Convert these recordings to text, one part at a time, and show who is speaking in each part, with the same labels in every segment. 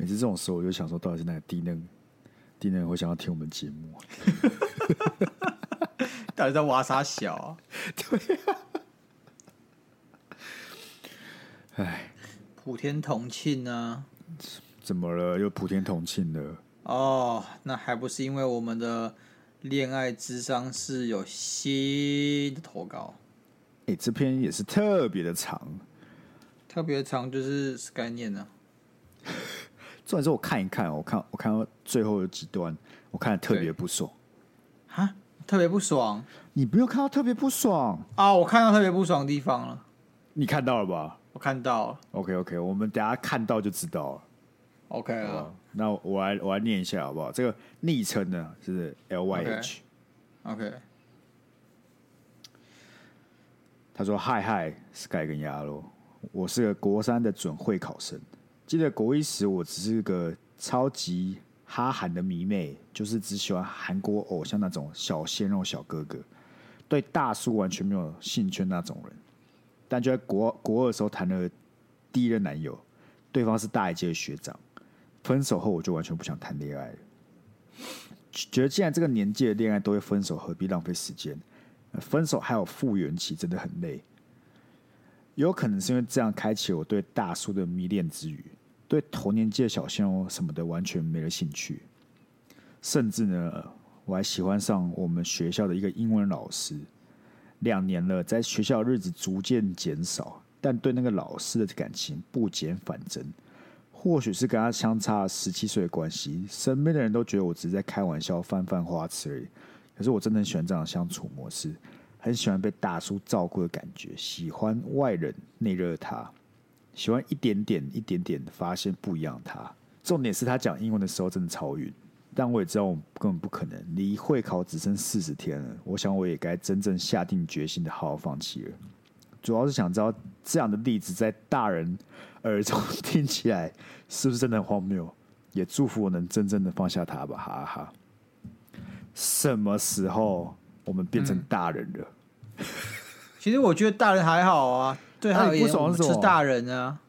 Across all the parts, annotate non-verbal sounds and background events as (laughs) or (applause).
Speaker 1: 每次这种时候，我就想说，到底是哪个低能低能会想要听我们节目？(laughs)
Speaker 2: 到底在挖啥小 (laughs) 啊？
Speaker 1: 对、啊。
Speaker 2: 普天同庆啊！
Speaker 1: 怎么了？又普天同庆了？
Speaker 2: 哦，那还不是因为我们的恋爱智商是有新的投稿？
Speaker 1: 哎，这篇也是特别的长，
Speaker 2: 特别长就是概念呢。(laughs)
Speaker 1: 重点是我看一看，我看我看到最后有几段，我看的特别不爽。
Speaker 2: 哈，特别不爽？
Speaker 1: 你不用看到特别不爽
Speaker 2: 啊！我看到特别不爽的地方了。
Speaker 1: 你看到了吧？
Speaker 2: 我看到了。
Speaker 1: OK OK，我们等下看到就知道了。
Speaker 2: OK 啊，
Speaker 1: 那我来我来念一下好不好？这个昵称呢是 LYH。
Speaker 2: OK。
Speaker 1: 他说：“嗨嗨，Sky 跟鸭肉，我是个国三的准会考生。”记得国一时，我只是个超级哈韩的迷妹，就是只喜欢韩国偶像那种小鲜肉小哥哥，对大叔完全没有兴趣那种人。但就在国国二的时候谈了第一任男友，对方是大一届的学长。分手后，我就完全不想谈恋爱了，觉得既然这个年纪的恋爱都会分手，何必浪费时间？分手还有复原期，真的很累。有可能是因为这样开启我对大叔的迷恋之余。对同年纪的小鲜肉什么的完全没了兴趣，甚至呢，我还喜欢上我们学校的一个英文老师。两年了，在学校的日子逐渐减少，但对那个老师的感情不减反增。或许是跟他相差十七岁的关系，身边的人都觉得我只是在开玩笑、泛泛花痴而已。可是我真的很喜欢这样的相处模式，很喜欢被大叔照顾的感觉，喜欢外冷内热他。喜欢一点点、一点点发现不一样他。重点是他讲英文的时候真的超晕，但我也知道我根本不可能。离会考只剩四十天了，我想我也该真正下定决心的好好放弃了。主要是想知道这样的例子在大人耳中听起来是不是真的很荒谬？也祝福我能真正的放下他吧，哈哈。什么时候我们变成大人了？
Speaker 2: 嗯、其实我觉得大人还好啊。对他而言，我是大人啊！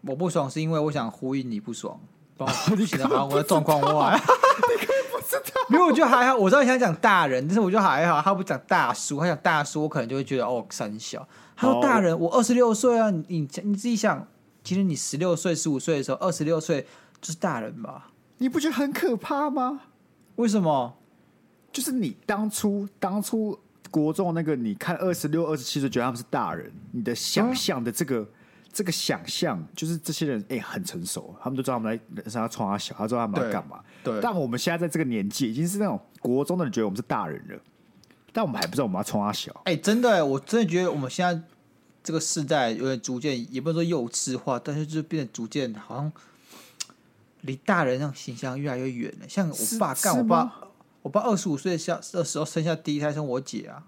Speaker 2: 我不爽是因为我想呼应你不爽，帮我显得好像我的状况外。(laughs)
Speaker 1: 你可以不知道，
Speaker 2: 因为我觉得还好。我知道你想讲大人，但是我觉得还好。他不讲大叔，他讲大叔，我可能就会觉得哦，三小。他说大人，我二十六岁啊！你你你自己想，其实你十六岁、十五岁的时候，二十六岁就是大人吧？
Speaker 1: 你不觉得很可怕吗？
Speaker 2: 为什么？
Speaker 1: 就是你当初当初。国中那个，你看二十六、二十七岁，觉得他们是大人，你的想象的这个、嗯、这个想象，就是这些人哎、欸、很成熟，他们都知道他们在人生要冲他小，他知道他们要干嘛。对。但我们现在在这个年纪，已经是那种国中的人觉得我们是大人了，但我们还不知道我们要冲他小。哎、欸，
Speaker 2: 真的，我真的觉得我们现在这个世代有点逐渐，也不能说幼稚化，但是就变得逐渐好像离大人那种形象越来越远了。像我爸干，我爸。我爸二十五岁下的时候生下第一胎生我姐啊，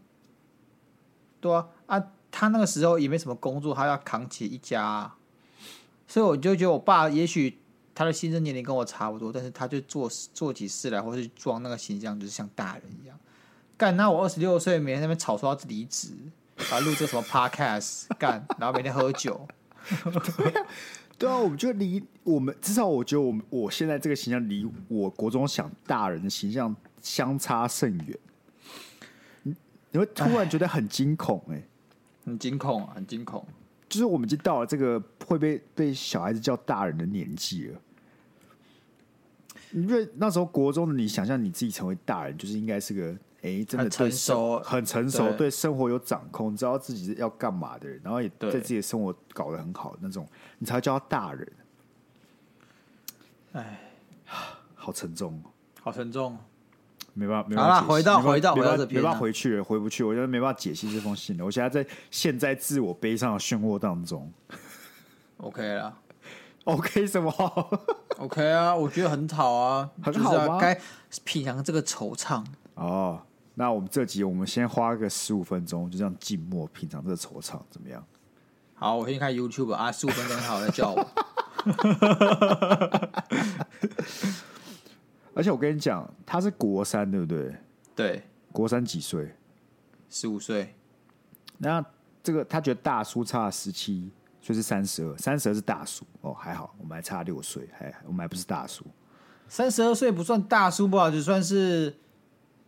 Speaker 2: 对啊，啊，他那个时候也没什么工作，他要扛起一家，所以我就觉得我爸也许他的新生年龄跟我差不多，但是他就做做起事来，或是装那个形象，就是像大人一样。干，那我二十六岁，每天在那边吵说要离职，然后录这什么 podcast，干，然后每天喝酒。(laughs)
Speaker 1: 对啊，我们就离我们至少我觉得我们我现在这个形象离我国中想大人的形象。相差甚远，你会突然觉得很惊恐，欸，哎，
Speaker 2: 很惊恐，很惊恐。
Speaker 1: 就是我们已经到了这个会被被小孩子叫大人的年纪了。因为那时候国中的你，想象你自己成为大人，就是应该是个哎、欸，真的成熟，很成熟，对生活有掌控，知道自己要干嘛的人，然后也对自己的生活搞得很好的那种，你才会叫他大人。
Speaker 2: 哎，
Speaker 1: 好沉重，
Speaker 2: 好沉重。
Speaker 1: 没办法，没办法。好了，
Speaker 2: 回到回到回到这边，
Speaker 1: 没办法回去了，回不去。我觉得没办法解析这封信了。我现在在陷在自我悲伤的漩涡当中。
Speaker 2: OK 了
Speaker 1: ，OK 什么？(laughs)
Speaker 2: OK 啊，我觉得很好啊，
Speaker 1: 很好吗？
Speaker 2: 该品尝这个惆怅。
Speaker 1: 哦，那我们这集我们先花个十五分钟，就这样静默品尝这个惆怅，怎么样？
Speaker 2: 好，我先看 YouTube 啊，十五分钟好再叫我。(laughs)
Speaker 1: 而且我跟你讲，他是国三，对不对？
Speaker 2: 对，
Speaker 1: 国三几岁？
Speaker 2: 十五岁。
Speaker 1: 那这个他觉得大叔差十七，所以是三十二。三十二是大叔哦，还好，我们还差六岁，还我们还不是大叔。
Speaker 2: 三十二岁不算大叔吧，就算是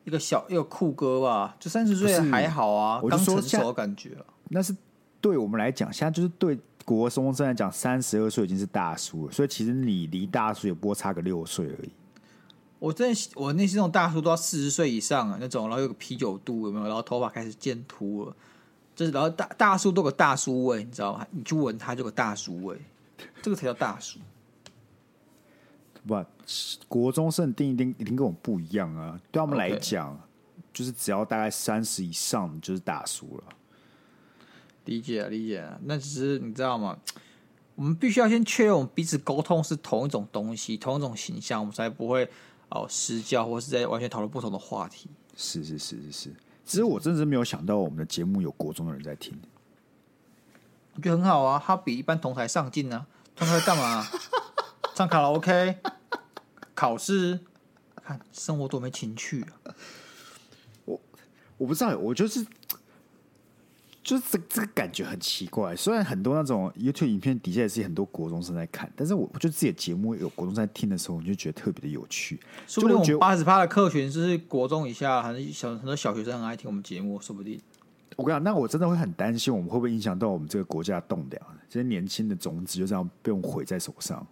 Speaker 2: 一个小一个酷哥吧。就三十岁还好啊，刚成熟的感觉。
Speaker 1: 那是对我们来讲，现在就是对国中生来讲，三十二岁已经是大叔了。所以其实你离大叔也不过差个六岁而已。
Speaker 2: 我真的，我那些那种大叔都要四十岁以上啊，那种，然后有个啤酒肚有没有？然后头发开始渐秃了，就是然后大大叔都有个大叔味，你知道吗？你去闻他就有个大叔味，这个才叫大叔。
Speaker 1: 不，国中生定一定一定跟我们不一样啊！对他们来讲，Okay. 就是只要大概三十以上就是大叔了。
Speaker 2: 理解啊，理解啊。那只是你知道吗？我们必须要先确认我们彼此沟通是同一种东西，同一种形象，我们才不会哦私教，或是在完全讨论不同的话题。
Speaker 1: 是是是是是。其实我真的是没有想到，我们的节目有国中的人在听。
Speaker 2: 我觉得很好啊，他比一般同台上进呢。同台干嘛？唱卡拉 OK。(laughs) 考试，看生活多没情趣啊！
Speaker 1: 我我不知道，我就是就是这这个感觉很奇怪。虽然很多那种 YouTube 影片底下也是很多国中生在看，但是我我觉得自己的节目有国中生在听的时候，我就觉得特别的有趣。
Speaker 2: 说不定我们八十趴的客群就是国中以下，还是小很多小学生很爱听我们节目，说不定。
Speaker 1: 我跟你讲，那我真的会很担心，我们会不会影响到我们这个国家的栋梁？这些年轻的种子就这样被我们毁在手上。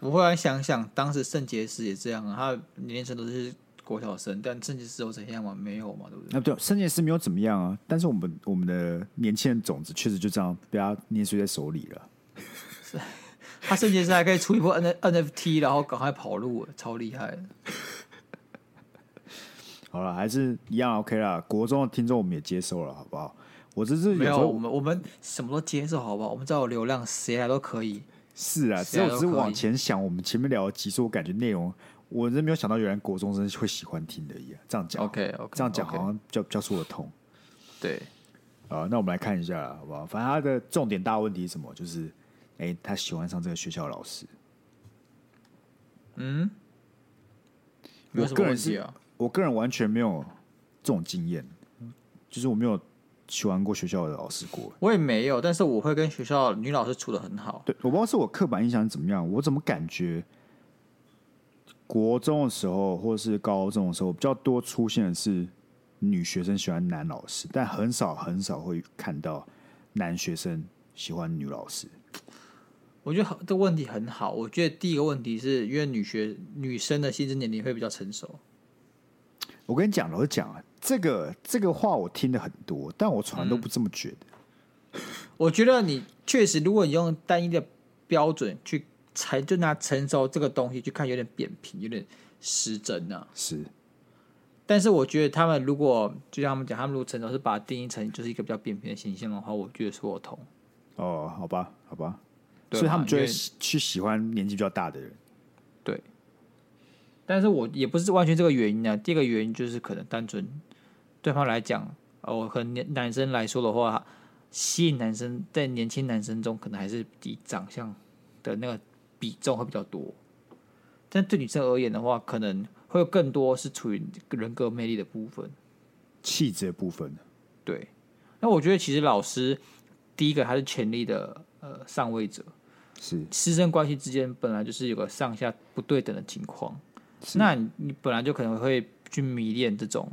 Speaker 2: 我后来想想，当时圣结石也这样啊，他年龄层都是国小生，但圣结石有怎样吗？没有嘛，对不对？
Speaker 1: 啊，对，圣结石没有怎么样啊，但是我们我们的年轻人种子确实就这样被他捏碎在手里了。(laughs)
Speaker 2: 是，他圣结石还可以出一波 N NFT，然后赶快跑路，超厉害。(laughs)
Speaker 1: 好了，还是一样 OK 啦。国中的听众我们也接受了，好不好？我这是
Speaker 2: 没有，我们我们什么都接受，好不好？我们只要有流量，谁来都可以。
Speaker 1: 是啊，只有只是往前想，我们前面聊的集数，我感觉内容，我真没有想到，原来国中生会喜欢听的一样。这样讲
Speaker 2: ，OK OK，
Speaker 1: 这样讲好像比较比较说得通。
Speaker 2: 对，
Speaker 1: 啊，那我们来看一下，好不好？反正他的重点大问题是什么？就是，哎、欸，他喜欢上这个学校的老师。
Speaker 2: 嗯，
Speaker 1: 我个人是，我个人完全没有这种经验，就是我没有。喜欢过学校的老师过，
Speaker 2: 我也没有，但是我会跟学校女老师处的很好。
Speaker 1: 对，我不知道是我刻板印象怎么样，我怎么感觉国中的时候或者是高中的时候比较多出现的是女学生喜欢男老师，但很少很少会看到男学生喜欢女老师。
Speaker 2: 我觉得这个问题很好。我觉得第一个问题是因为女学女生的心智年龄会比较成熟。
Speaker 1: 我跟你讲，老实讲啊。这个这个话我听的很多，但我从来都不这么觉得。
Speaker 2: 嗯、我觉得你确实，如果你用单一的标准去才就拿成熟这个东西去看，有点扁平，有点失真啊。
Speaker 1: 是，
Speaker 2: 但是我觉得他们如果就像他们讲，他们如果成熟是把它定义成就是一个比较扁平的形象的话，我觉得说我同。
Speaker 1: 哦，好吧，好吧，所以他们就会去喜欢年纪比较大的人。
Speaker 2: 对，但是我也不是完全这个原因啊。第一个原因就是可能单纯。对方来讲，哦，和男男生来说的话，吸引男生在年轻男生中，可能还是以长相的那个比重会比较多。但对女生而言的话，可能会有更多是处于人格魅力的部分，
Speaker 1: 气质的部分。
Speaker 2: 对，那我觉得其实老师第一个还是权力的呃上位者，
Speaker 1: 是
Speaker 2: 师生关系之间本来就是有个上下不对等的情况，那你你本来就可能会去迷恋这种。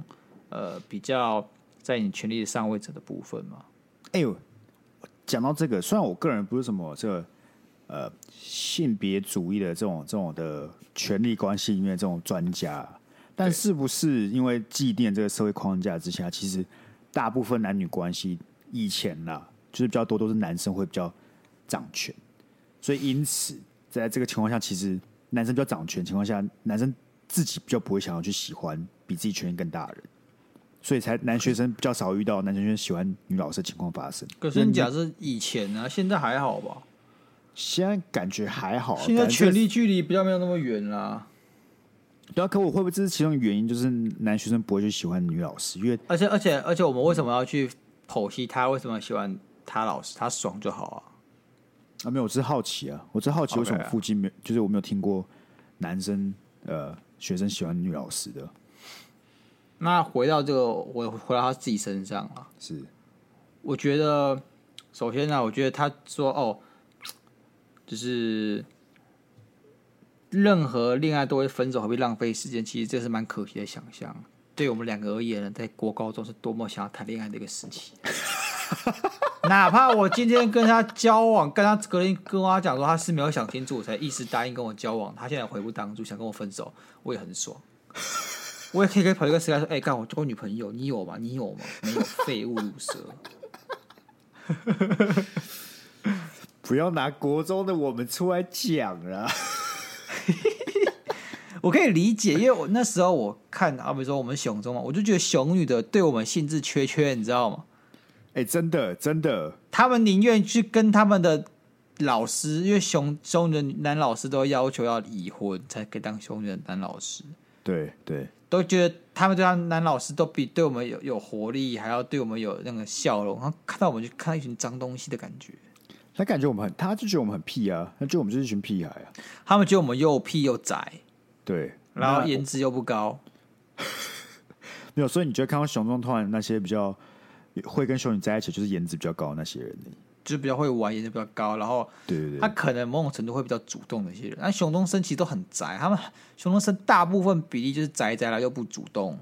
Speaker 2: 呃，比较在你权力的上位者的部分嘛。
Speaker 1: 哎呦，讲到这个，虽然我个人不是什么这个呃性别主义的这种这种的权力关系里面这种专家，但是不是因为祭奠这个社会框架之下，其实大部分男女关系以前呐，就是比较多都是男生会比较掌权，所以因此在这个情况下，其实男生比较掌权情况下，男生自己比较不会想要去喜欢比自己权力更大的人。所以才男学生比较少遇到男学生喜欢女老师的情况发生。
Speaker 2: 可是你假设以前呢、啊，现在还好吧？
Speaker 1: 现在感觉还好。
Speaker 2: 现在权力距离比较没有那么远啦。
Speaker 1: 对啊，可我会不会这是其中的原因？就是男学生不会去喜欢女老师，因为
Speaker 2: 而且而且而且我们为什么要去剖析他为什么喜欢他老师他爽就好啊。
Speaker 1: 啊，没有，我只是好奇啊，我只是好奇为什么附近没，Okay. 就是我没有听过男生呃学生喜欢女老师的。
Speaker 2: 那回到这个，我回到他自己身上啊，
Speaker 1: 是，
Speaker 2: 我觉得首先呢，我觉得他说哦，就是任何恋爱都会分手，何必浪费时间？其实这是蛮可惜的想象。对我们两个而言呢，在国高中是多么想要谈恋爱的一个时期。(laughs) 哪怕我今天跟他交往，跟他隔天跟他讲说他是没有想清楚，我才一时答应跟我交往。他现在悔不当初，想跟我分手，我也很爽。(laughs) 我也可以跟跑一个时代说：“哎、欸，干我交过女朋友，你有吗？你有吗？没有，废物乳蛇。”
Speaker 1: 不要拿国中的我们出来讲了。(laughs)
Speaker 2: 我可以理解，因为我那时候我看，啊，比如说我们熊中嘛，我就觉得熊女的对我们兴致缺缺，你知道吗？
Speaker 1: 哎、欸，真的真的，
Speaker 2: 他们宁愿去跟他们的老师，因为熊熊女的男老师都要求要已婚才可以当熊女的男老师。
Speaker 1: 对对，
Speaker 2: 都觉得他们对他男老师都比对我们有有活力，还要对我们有那个笑容，然后看到我们就看到一群脏东西的感觉。
Speaker 1: 他感觉我们很，他就觉得我们很屁啊，他觉得我们就是一群屁孩啊。
Speaker 2: 他们觉得我们又屁又宅，
Speaker 1: 对，
Speaker 2: 然后颜值又不高。(laughs)
Speaker 1: 没有，所以你觉得看到熊中突然那些比较。会跟熊女在一起，就是颜值比较高的那些人，
Speaker 2: 就是比较会玩，颜值比较高，然后
Speaker 1: 对对对，
Speaker 2: 他可能某种程度会比较主动的一些人。那雄中生其实都很宅，他们熊中生大部分比例就是宅宅了又不主动，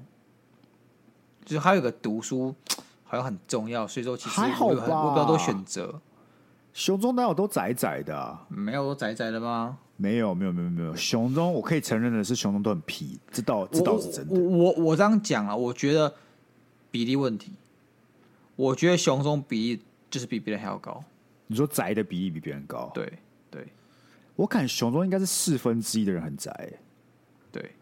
Speaker 2: 就是还有个读书好像很重要，所以说其实
Speaker 1: 还好吧，
Speaker 2: 我比较多选择。
Speaker 1: 雄中哪有都窄窄的啊？
Speaker 2: 没有都窄窄的吗？
Speaker 1: 没有没有没有没有，雄中我可以承认的是熊中都很皮，这倒这倒是真的。
Speaker 2: 我我，我这样讲啊，我觉得比例问题。我觉得熊中比例就是比别人还要高。
Speaker 1: 你说宅的比例比别人高？
Speaker 2: 对对，
Speaker 1: 我感觉熊中应该是四分之一的人很宅。
Speaker 2: 对，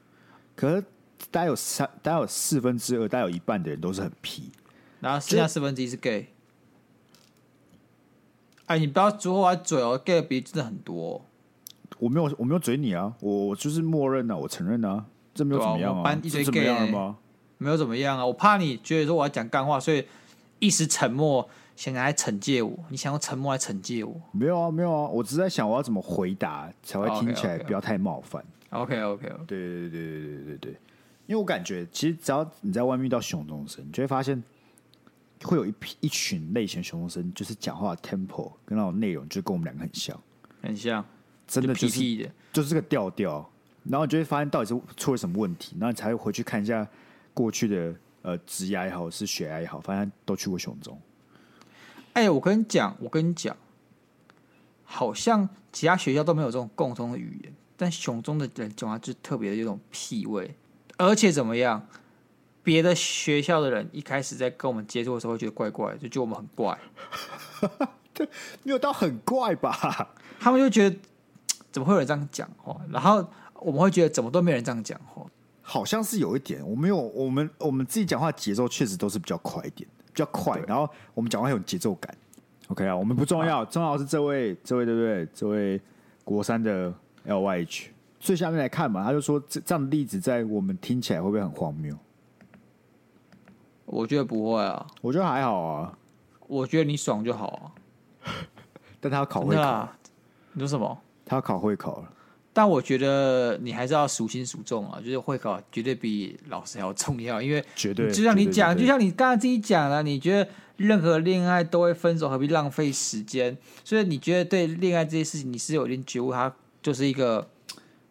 Speaker 1: 可是大概有三，大概有四分之二，大概有一半的人都是很皮，
Speaker 2: 然后剩下四分之一是 gay。哎，你不要说我嘴哦，gay 的比例真的很多。
Speaker 1: 我没有，我没有嘴你啊，我我就是默认啊，我承认啊，这没有怎么样啊，
Speaker 2: 班一堆 gay
Speaker 1: 怎么样了吗？
Speaker 2: 没有怎么样啊，我怕你觉得说我要讲干话，所以。一时沉默，想来惩戒我。你想用沉默来惩戒我？
Speaker 1: 没有啊，没有啊，我只是在想我要怎么回答才会听起来不要太冒犯。
Speaker 2: OK OK OK，
Speaker 1: 对对对对对对对对，因为我感觉其实只要你在外面遇到熊中生，你就会发现会有一批一群类型雄中生，就是讲话的 tempo 跟那种内容就跟我们两个很像，
Speaker 2: 很像，
Speaker 1: 真的就是
Speaker 2: 就屁屁的
Speaker 1: 就是这个调调。然后你就会发现到底是出了什么问题，然后你才会回去看一下过去的。呃，职涯也好，是学涯也好，反正都去过熊中。
Speaker 2: 哎、欸，我跟你讲，我跟你讲，好像其他学校都没有这种共同的语言，但熊中的人讲话就特别的有种屁味，而且怎么样？别的学校的人一开始在跟我们接触的时候，会觉得怪怪，就觉得我们很怪。
Speaker 1: 对，(laughs) 没有到很怪吧？
Speaker 2: 他们就觉得怎么会有人这样讲话？然后我们会觉得怎么都没有人这样讲话。
Speaker 1: 好像是有一点，我们有我们我们自己讲话节奏确实都是比较快一点，比较快。然后我们讲话很有节奏感。OK 啊，我们不重要，重要的是这位这位对不对？这位国三的 LYH，最下面来看嘛，他就说这这样的例子在我们听起来会不会很荒谬？
Speaker 2: 我觉得不会啊，
Speaker 1: 我觉得还好啊，
Speaker 2: 我觉得你爽就好啊。(laughs)
Speaker 1: 但他要考会考，
Speaker 2: 你说什么？
Speaker 1: 他要考会考了。
Speaker 2: 但我觉得你还是要孰轻孰重啊，就是会考绝对比老师还要重要，因为
Speaker 1: 绝对
Speaker 2: 就像你讲，
Speaker 1: 就
Speaker 2: 像你刚才自己讲的，你觉得任何恋爱都会分手，何必浪费时间？所以你觉得对恋爱这些事情，你是有一点觉悟，它就是一个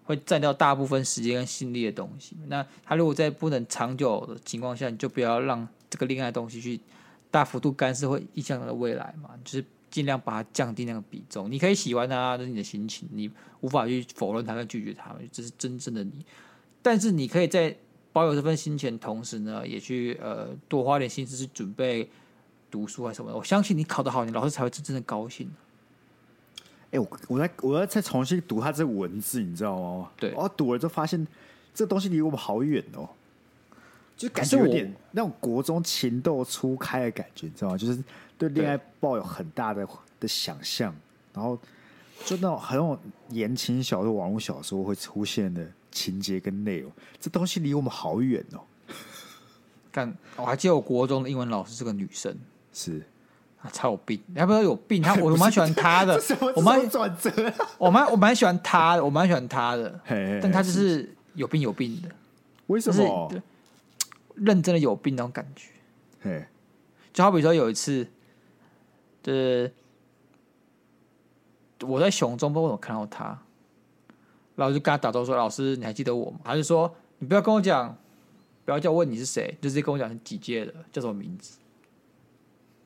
Speaker 2: 会占掉大部分时间跟心力的东西。那他如果在不能长久的情况下，你就不要让这个恋爱东西去大幅度干涉会影响他的未来嘛，就是。尽量把它降低那个比重。你可以喜欢他，这是你的心情，你无法去否认他跟拒绝他，这是真正的你。但是你可以在保有这份心情的同时呢，也去呃多花点心思去准备读书啊什么的。我相信你考得好，你老师才会真正的高兴。
Speaker 1: 哎、欸，我我在我要再重新读他这文字，你知道吗？
Speaker 2: 对，
Speaker 1: 我读了之后发现这东西离我们好远哦，就感觉有点那种国中情窦初开的感觉，你知道吗？就是。对恋爱抱有很大的的想象，然后就那种很有言情小说、网络小说会出现的情节跟内容，这东西离我们好远哦。(laughs)
Speaker 2: 但，我还记得我国中的英文老师是个女生，
Speaker 1: 是，
Speaker 2: 他超有病，他不是有病？他我 (laughs) 蛮喜欢他的，(laughs) 我
Speaker 1: 蛮转折，(laughs)
Speaker 2: 我蛮我蛮喜欢他的，我蛮喜欢他的，但他就是有病有病的，
Speaker 1: 为什么？
Speaker 2: 就是认真的有病那种感觉。
Speaker 1: 嘿，
Speaker 2: 就好比说有一次，就是我在熊中，不知道看到他，然后就跟他打招呼说：“老师，你还记得我吗？”他就说：“你不要跟我讲，不要叫我问你是谁，就直接跟我讲是几届的，叫什么名字。”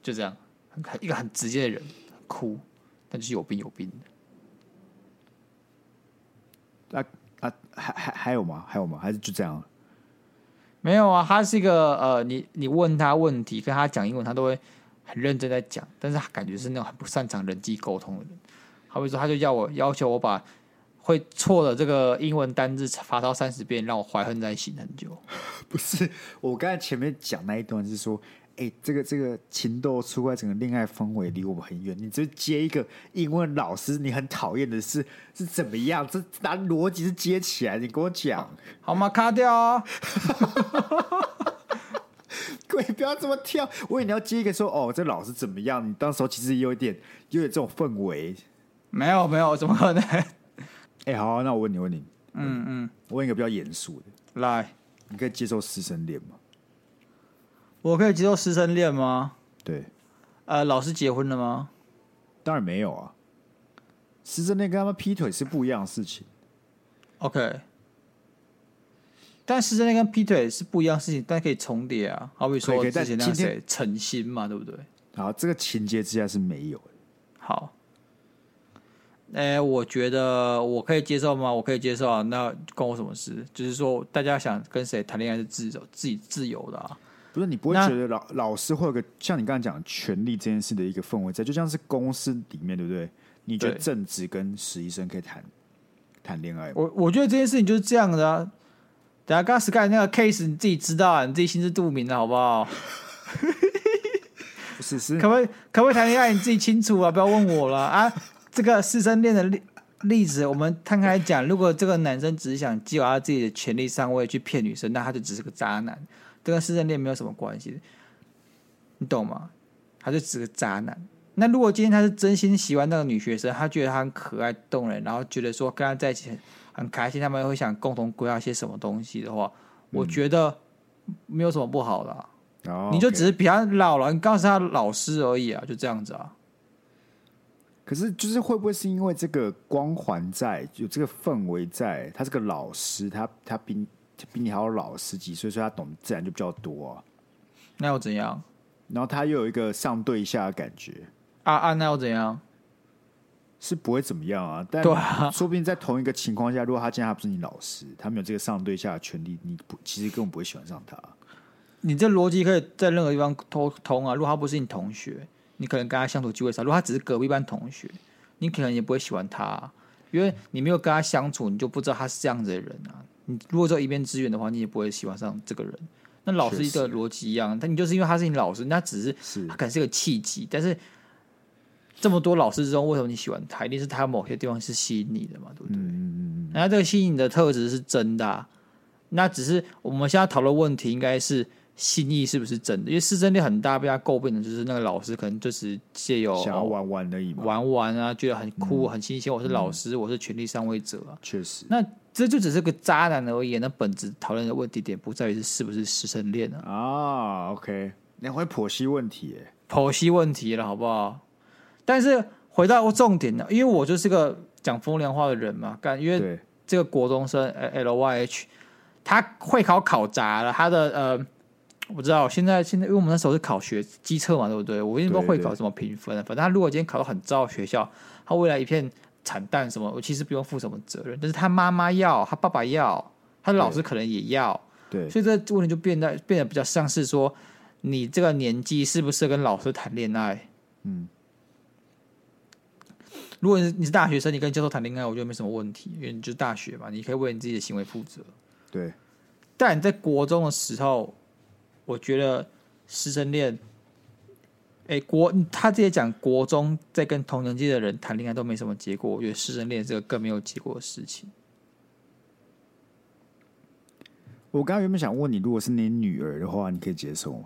Speaker 2: 就这样。很一个很直接的人，哭，但就是有病有病
Speaker 1: 的。啊啊，还还还有吗？还有吗？还是就这样？
Speaker 2: 没有啊，他是一个呃，你你问他问题，跟他讲英文，他都会很认真在讲，但是他感觉是那种很不擅长人际沟通的人。好比说，他就要我要求我把会错的这个英文单字发到三十遍，让我怀恨在心很久。(laughs)
Speaker 1: 不是，我刚才前面讲那一段是说。哎、欸，这个这个情窦初开，整个恋爱氛围离我们很远。你就接一个英文老师，你很讨厌的是是怎么样？这拿逻辑是接起来，你跟我讲
Speaker 2: 好吗？卡掉啊！(laughs)
Speaker 1: 各位不要这么跳，我以为你要接一个说哦，这老师怎么样？你当时候其实有点有点这种氛围。
Speaker 2: 没有没有，怎么可能？(laughs) 哎、
Speaker 1: 欸，好、啊，那我问你问你，
Speaker 2: 嗯嗯，
Speaker 1: 我问一个比较严肃的，
Speaker 2: 来，
Speaker 1: 你可以接受师生恋吗？
Speaker 2: 我可以接受师生恋吗？
Speaker 1: 对，
Speaker 2: 呃，老师结婚了吗？
Speaker 1: 当然没有啊。师生恋跟他们劈腿是不一样的事情。
Speaker 2: OK，但师生恋跟劈腿是不一样的事情，但可以重叠啊。好比说之前那个谁陈心嘛，对不对？
Speaker 1: 好，这个情节之下是没有的。
Speaker 2: 好，哎、欸，我觉得我可以接受吗？我可以接受啊。那关我什么事？就是说，大家想跟谁谈恋爱是自由、自己自由的啊。
Speaker 1: 不是你不会觉得老老师会有个像你刚才讲权力这件事的一个氛围在，就像是公司里面对不对？你觉得正职跟实习生可以谈谈恋爱吗？
Speaker 2: 我我觉得这件事情就是这样的啊。等下刚刚 Sky 那个 case 你自己知道啊，你自己心知肚明的好不好？(laughs)
Speaker 1: 不是是，
Speaker 2: 可不可以可不可以谈恋爱？你自己清楚啊，不要问我了啊。这个师生恋的例例子，我们摊开讲，如果这个男生只是想激发他自己的权力上位去骗女生，那他就只是个渣男。这跟师生恋没有什么关系，你懂吗？他就只是个渣男。那如果今天他是真心喜欢那个女学生，他觉得她很可爱动人，然后觉得说跟她在一起很，很开心，他们会想共同规划些什么东西的话，嗯、我觉得没有什么不好的、啊。哦、你就只是比他老了，你告诉他老师而已啊，就这样子啊。
Speaker 1: 可是，就是会不会是因为这个光环在，有这个氛围在，他是个老师，他他比。比你还要老十几岁，所以他懂自然就比较多啊。
Speaker 2: 那又怎样？
Speaker 1: 然后他又有一个上对下的感觉
Speaker 2: 啊啊！那又怎样？
Speaker 1: 是不会怎么样啊。但说不定在同一个情况下，如果他今天他不是你老师，他没有这个上对下的权利，你不其实根本不会喜欢上他。
Speaker 2: 你这逻辑可以在任何地方通通啊。如果他不是你同学，你可能跟他相处机会少；如果他只是隔壁班同学，你可能也不会喜欢他啊，因为你没有跟他相处，你就不知道他是这样子的人啊。你如果做一面之缘的话，你也不会喜欢上这个人。那老师的逻辑一样，但你就是因为他是你老师，那只是是他可能是个契机。但是这么多老师之中，为什么你喜欢他？一定是他某些地方是吸引你的嘛，对不对？嗯嗯嗯。那这个吸引你的特质是真的啊，那只是我们现在讨论问题，应该是心意是不是真的？因为师生恋很大被他诟病的就是那个老师可能就是借由
Speaker 1: 想要玩玩而已，
Speaker 2: 玩玩啊，觉得很酷、很新鲜。我是老师，我是权力上位者啊，
Speaker 1: 确实。
Speaker 2: 那这就只是个渣男而已，那本质讨论的问题点不在于是是不是师生恋啊。
Speaker 1: 啊，OK，你会剖析问题，
Speaker 2: 剖析问题了，好不好？但是回到重点呢，因为我就是个讲风凉话的人嘛，干，因为这个国中生 L Y H，他会考考砸了，他的呃，我不知道现在现在，因为我们那时候是考学机测嘛，对不对？我一直不知道会考什么评分，反正他如果今天考到很糟的学校，他未来一片。惨淡什么？我其实不用负什么责任，但是他妈妈要，他爸爸要，他的老师可能也要，
Speaker 1: 对，
Speaker 2: 所以这个问题就变得变得比较像是说，你这个年纪适不适合跟老师谈恋爱？嗯，如果你是大学生，你跟教授谈恋爱，我觉得没什么问题，因为你就是大学嘛，你可以为你自己的行为负责。
Speaker 1: 对，
Speaker 2: 但你在国中的时候，我觉得师生恋。哎，国他自己讲，国中在跟同年纪的人谈恋爱都没什么结果，我觉得师生恋这个更没有结果的事情。
Speaker 1: 我刚刚原本想问你，如果是你女儿的话，你可以接受吗？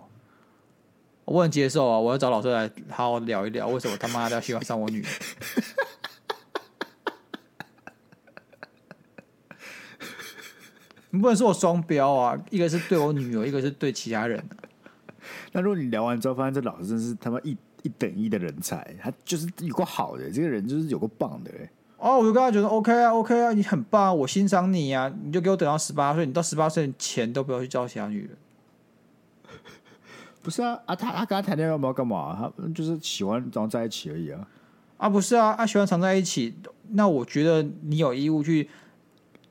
Speaker 2: 我不能接受啊！我要找老师来好好聊一聊，为什么他妈的要喜欢上我女儿？(laughs) 你不能说我双标啊！一个是对我女友，一个是对其他人啊。(laughs)
Speaker 1: 那如果你聊完之后发现这老师真是他妈一一等一的人才，他就是有个好的，这个人就是有个棒的哎。
Speaker 2: 哦，我就跟他觉得 OK 啊，OK 啊，你很棒，我欣赏你啊！你就给我等到十八岁，你到十八岁前都不要去交其他女人。(laughs)
Speaker 1: 不是啊，啊他他跟他谈恋爱要不要干嘛？他就是喜欢然后在一起而已啊。
Speaker 2: 啊不是啊，啊喜欢常在一起，那我觉得你有义务去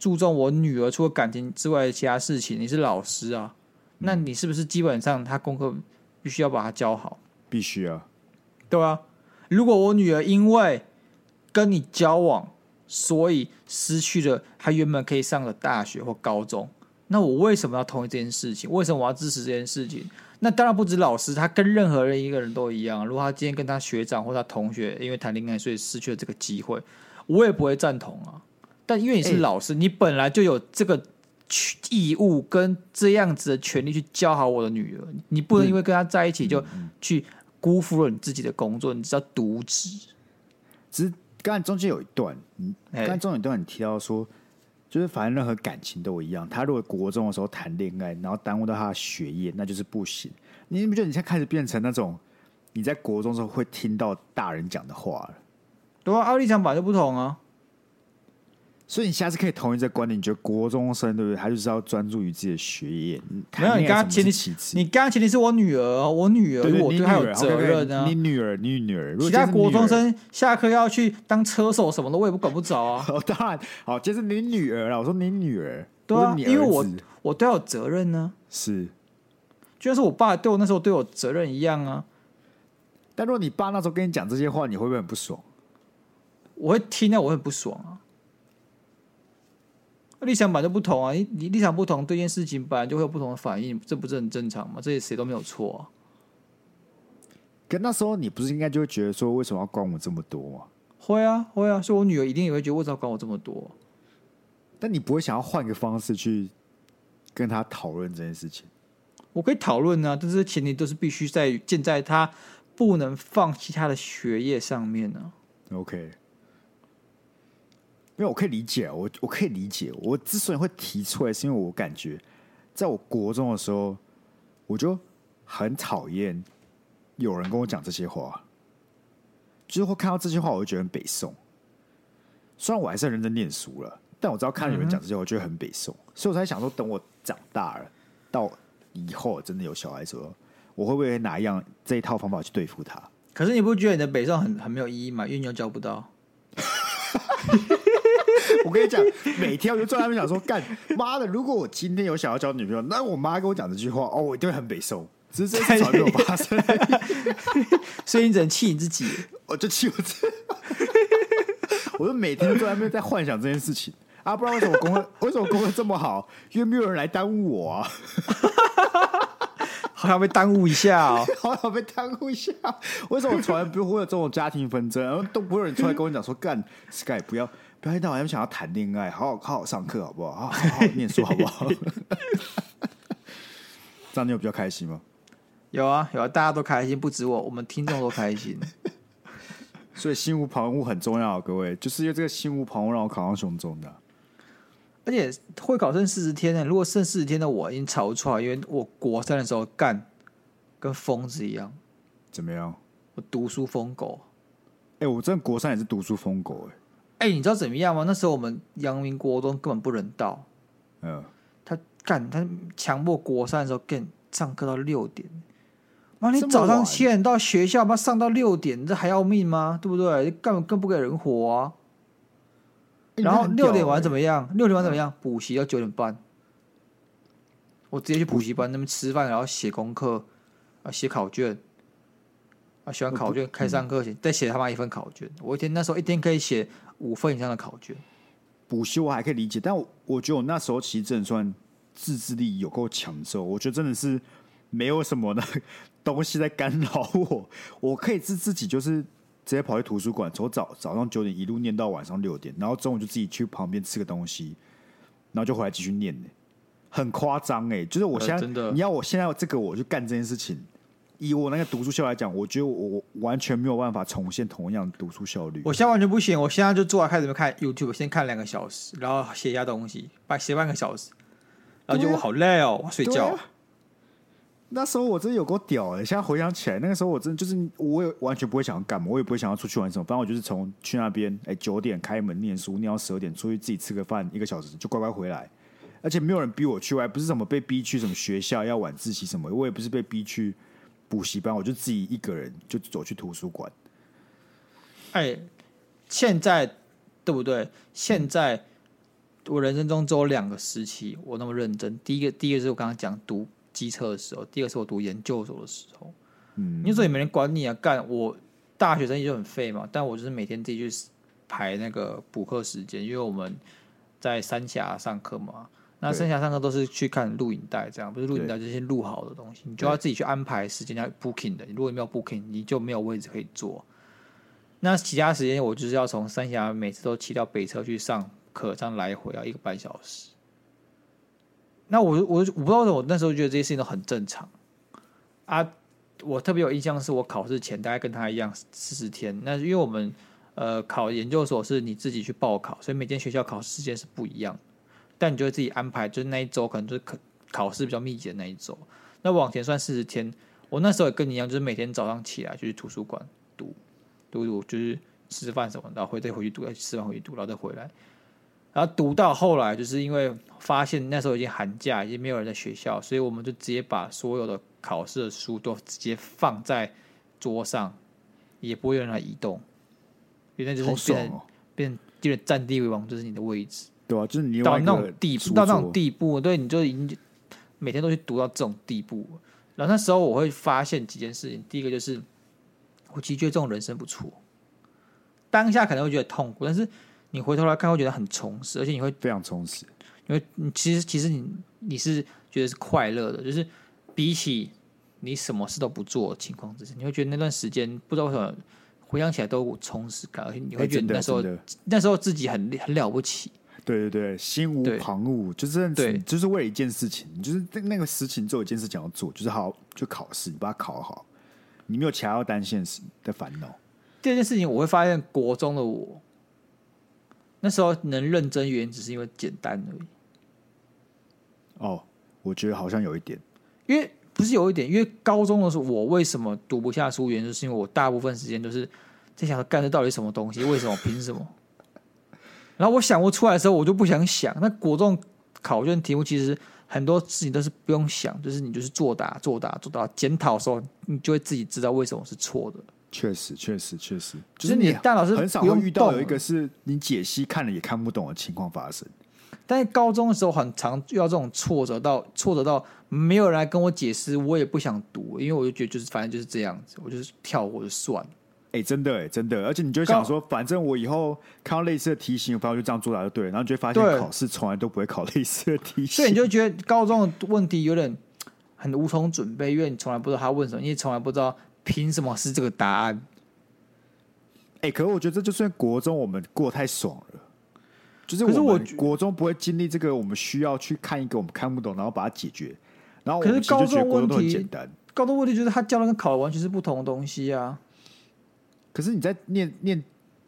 Speaker 2: 注重我女儿除了感情之外的其他事情。你是老师啊，那你是不是基本上他功课必须要把他教好？
Speaker 1: 必须啊，
Speaker 2: 对啊。如果我女儿因为跟你交往，所以失去了她原本可以上的大学或高中。那我为什么要同意这件事情？为什么我要支持这件事情？那当然不止老师，他跟任何人一个人都一样。如果他今天跟他学长或他同学因为谈恋爱，所以失去了这个机会，我也不会赞同啊。但因为你是老师，欸、你本来就有这个义务跟这样子的权利去教好我的女儿。你不能因为跟她在一起就去辜负了你自己的工作，你只要渎职。
Speaker 1: 只是。刚才中间有一段，你刚才中间有一段你提到说，就是反正任何感情都一样。他如果国中的时候谈恋爱，然后耽误到他的学业，那就是不行。你不觉得你现在开始变成那种你在国中的时候会听到大人讲的话了？
Speaker 2: 对啊，奥立场本来就不同啊。
Speaker 1: 所以你下次可以同意这个观点，你觉得国中生对不对？他就是要专注于自己的学业。
Speaker 2: 没有，你刚刚前提，你刚刚前提是我女儿，我女儿，对对我对她有责任啊。
Speaker 1: 你女儿，你女儿，
Speaker 2: 其他国中生下课要去当车手什么的，我也不管不着啊。(laughs)
Speaker 1: 哦，当然，好，就是你女儿啦。我说你女儿，
Speaker 2: 对啊，因为我我对她有责任呢。
Speaker 1: 是，
Speaker 2: 就像是我爸对我那时候对我责任一样啊。
Speaker 1: 但如果你爸那时候跟你讲这些话，你会不会很不爽？
Speaker 2: 我会听到，我会很不爽啊。立场本来就不同啊，你你立场不同，对一件事情本来就会有不同的反应，这不是很正常吗？这些谁都没有错啊。
Speaker 1: 可那时候你不是应该就会觉得说，为什么要管我这么多吗？
Speaker 2: 会啊，会啊，所以我女儿一定也会觉得为什么要管我这么多？
Speaker 1: 但你不会想要换个方式去跟他讨论这件事情？
Speaker 2: 我可以讨论啊，但是前提都是必须在建在他不能放弃他的学业上面呢、
Speaker 1: 啊。OK。因为我可以理解，我我可以理解，我之所以会提出来，是因为我感觉，在我国中的时候，我就很讨厌有人跟我讲这些话，就是会看到这些话，我就觉得很北宋。虽然我还是很认真念书了，但我知道看到有人讲这些话，我觉得很北宋，所以我才想说，等我长大了，到以后真的有小孩的时候，我会不会拿一样这一套方法去对付他？
Speaker 2: 可是你不觉得你的北宋很很没有意义吗？因为你又交不到。(laughs)
Speaker 1: 我跟你讲，每天我就坐在那边想说，干妈的！如果我今天有想要交女朋友，那我妈跟我讲这句话，哦，我一定会很北宋。只是这次从来没有发生，(laughs)
Speaker 2: 所以你只能气你自己，
Speaker 1: 我就气我自己。(laughs) 我就每天都坐在那边在幻想这件事情啊！不知道为什么功课为什么功课这么好，因为没有人来耽误我啊！(laughs)
Speaker 2: 好想被耽误一下哦，
Speaker 1: 好想被耽误一下。为什么我从来不会有这种家庭纷争，然后都不会有人出来跟我讲说，干 Sky 不要。不要到晚想要谈恋爱，好好好好上课好不好？好好念书好不好？这样你有比较开心吗？
Speaker 2: 有啊有啊，大家都开心，不止我，我们听众都开心。(laughs)
Speaker 1: 所以心无旁骛很重要，各位，就是因为这个心无旁骛让我考上雄中的。
Speaker 2: 而且会考剩四十天呢，如果剩四十天的我已经超出来，因为我国三的时候干跟疯子一样。
Speaker 1: 怎么样？
Speaker 2: 我读书疯狗。
Speaker 1: 哎、欸，我真的国三也是读书疯狗哎、欸。
Speaker 2: 哎、欸，你知道怎么样吗？那时候我们阳明国中根本不人道。
Speaker 1: 嗯，
Speaker 2: 他干他强迫国三的时候干上课到六点。妈，你早上七点到学校，妈上到六点，这还要命吗？对不对？根本更不给人活啊。欸、然后六点完怎么样？六点完怎么样？补习到九点半。我直接去补习班那边吃饭，然后写功课啊，写考卷。啊，写完考卷开上课前、嗯、再写他妈一份考卷。我一天那时候一天可以写五分以上的考卷。
Speaker 1: 补习我还可以理解，但我我觉得我那时候其实真的算自制力有够强之后，我觉得真的是没有什么的 (laughs) 东西在干扰我，我可以自自己就是直接跑去图书馆，从早早上九点一路念到晚上六点，然后中午就自己去旁边吃个东西，然后就回来继续念呢，很夸张哎！就是我现在、你要我现在这个我去干这件事情。以我那个读书效来讲，我觉得我完全没有办法重现同样的读书效率。
Speaker 2: 我现在完全不行，我现在就坐在开始看 YouTube，先看两个小时，然后写一下东西，半写半个小时，然后就我好累哦，我睡觉。
Speaker 1: 那时候我真的有够屌哎！现在回想起来，那个时候我真的就是，我也完全不会想要干嘛，我也不会想要出去玩什么。反正我就是从去那边，哎，九点开门念书，念到十二点，出去自己吃个饭，一个小时就乖乖回来。而且没有人逼我去，我还不是什么被逼去什么学校要晚自习什么，我也不是被逼去补习班，我就自己一个人就走去图书馆。
Speaker 2: 哎，现在对不对？现在我人生中只有两个时期，我那么认真。第一个，第一个是我刚刚讲读。机车的时候，第二是我读研究所的时候，嗯，你说也没人管你啊，干我大学生也就很废嘛，但我就是每天自己去排那个补课时间，因为我们在三峡上课嘛，那三峡上课都是去看录影带，这样不是录影带这些录好的东西，你就要自己去安排时间要 booking 的，如果你没有 booking，你就没有位置可以坐。那其他时间我就是要从三峡每次都骑到北车去上课，这样来回要一个半小时。那我我我不知道，我那时候觉得这些事情都很正常啊。我特别有印象是，我考试前大概跟他一样四十天。那因为我们呃考研究所是你自己去报考，所以每间学校考试时间是不一样。但你就会自己安排，就是那一周可能就是考考试比较密集的那一周。那往前算四十天，我那时候也跟你一样，就是每天早上起来就去图书馆读读读，就是吃饭什么，然后回再回去读，再吃完回去读，然后再回来。然后读到后来，就是因为发现那时候已经寒假，已经没有人在学校，所以我们就直接把所有的考试的书都直接放在桌上，也不会有人来移动，因为那就是变变就是占地为王，就是你的位置。
Speaker 1: 对啊，就是你
Speaker 2: 到那种地步，到那种地步，对，你就已经每天都去读到这种地步。然后那时候我会发现几件事情，第一个就是我其实觉得这种人生不错，当下可能会觉得痛苦，但是。你回头来看会觉得很充实，而且你会
Speaker 1: 非常充实，
Speaker 2: 因为你其实其实你你是觉得是快乐的，就是比起你什么事都不做的情况之下，你会觉得那段时间不知道为什么回想起来都有充实感，而且你会觉得那时候、欸、那时候自己很很了不起。
Speaker 1: 对对对，心无旁骛，就是对，就是为了一件事情，就是那个事情做一件事情要做，就是好就考试，你把它考好，你没有其他要担心的烦恼。
Speaker 2: 第二件事情，我会发现国中的我。那时候能认真，原因只是因为简单而已。
Speaker 1: 哦，我觉得好像有一点，
Speaker 2: 因为不是有一点，因为高中的时候我为什么读不下书，原因就是因为我大部分时间都是在想干这到底什么东西，为什么，凭什么？然后我想不出来的时候，我就不想想。那国中考卷题目其实很多事情都是不用想，就是你就是作答、作答、作答，检讨的时候你就会自己知道为什么是错的。
Speaker 1: 确实，确实，确实，
Speaker 2: 就是你大老师
Speaker 1: 很少会遇到有一个是你解析看了也看不懂的情况发生。
Speaker 2: 但是高中的时候很常遇到这种挫折，到挫折到没有人来跟我解释，我也不想读，因为我就觉得就是反正就是这样子，我就是跳过就算了。
Speaker 1: 哎、欸，真的哎，真的，而且你就想说，反正我以后看到类似的题型，反正我就这样做答就对了，然后就会发现考试从来都不会考类似的题型，
Speaker 2: 所以你就觉得高中的问题有点很无从准备，因为你从来不知道他问什么，因为从来不知道。凭什么是这个答案？
Speaker 1: 哎、欸，可是我觉得这就算国中我们过太爽了，就是我们国中不会经历这个，我们需要去看一个我们看不懂，然后把它解决。然后我们其实觉得国中都很简单。
Speaker 2: 高中问题就是他教的跟考的完全是不同的东西啊。
Speaker 1: 可是你在念念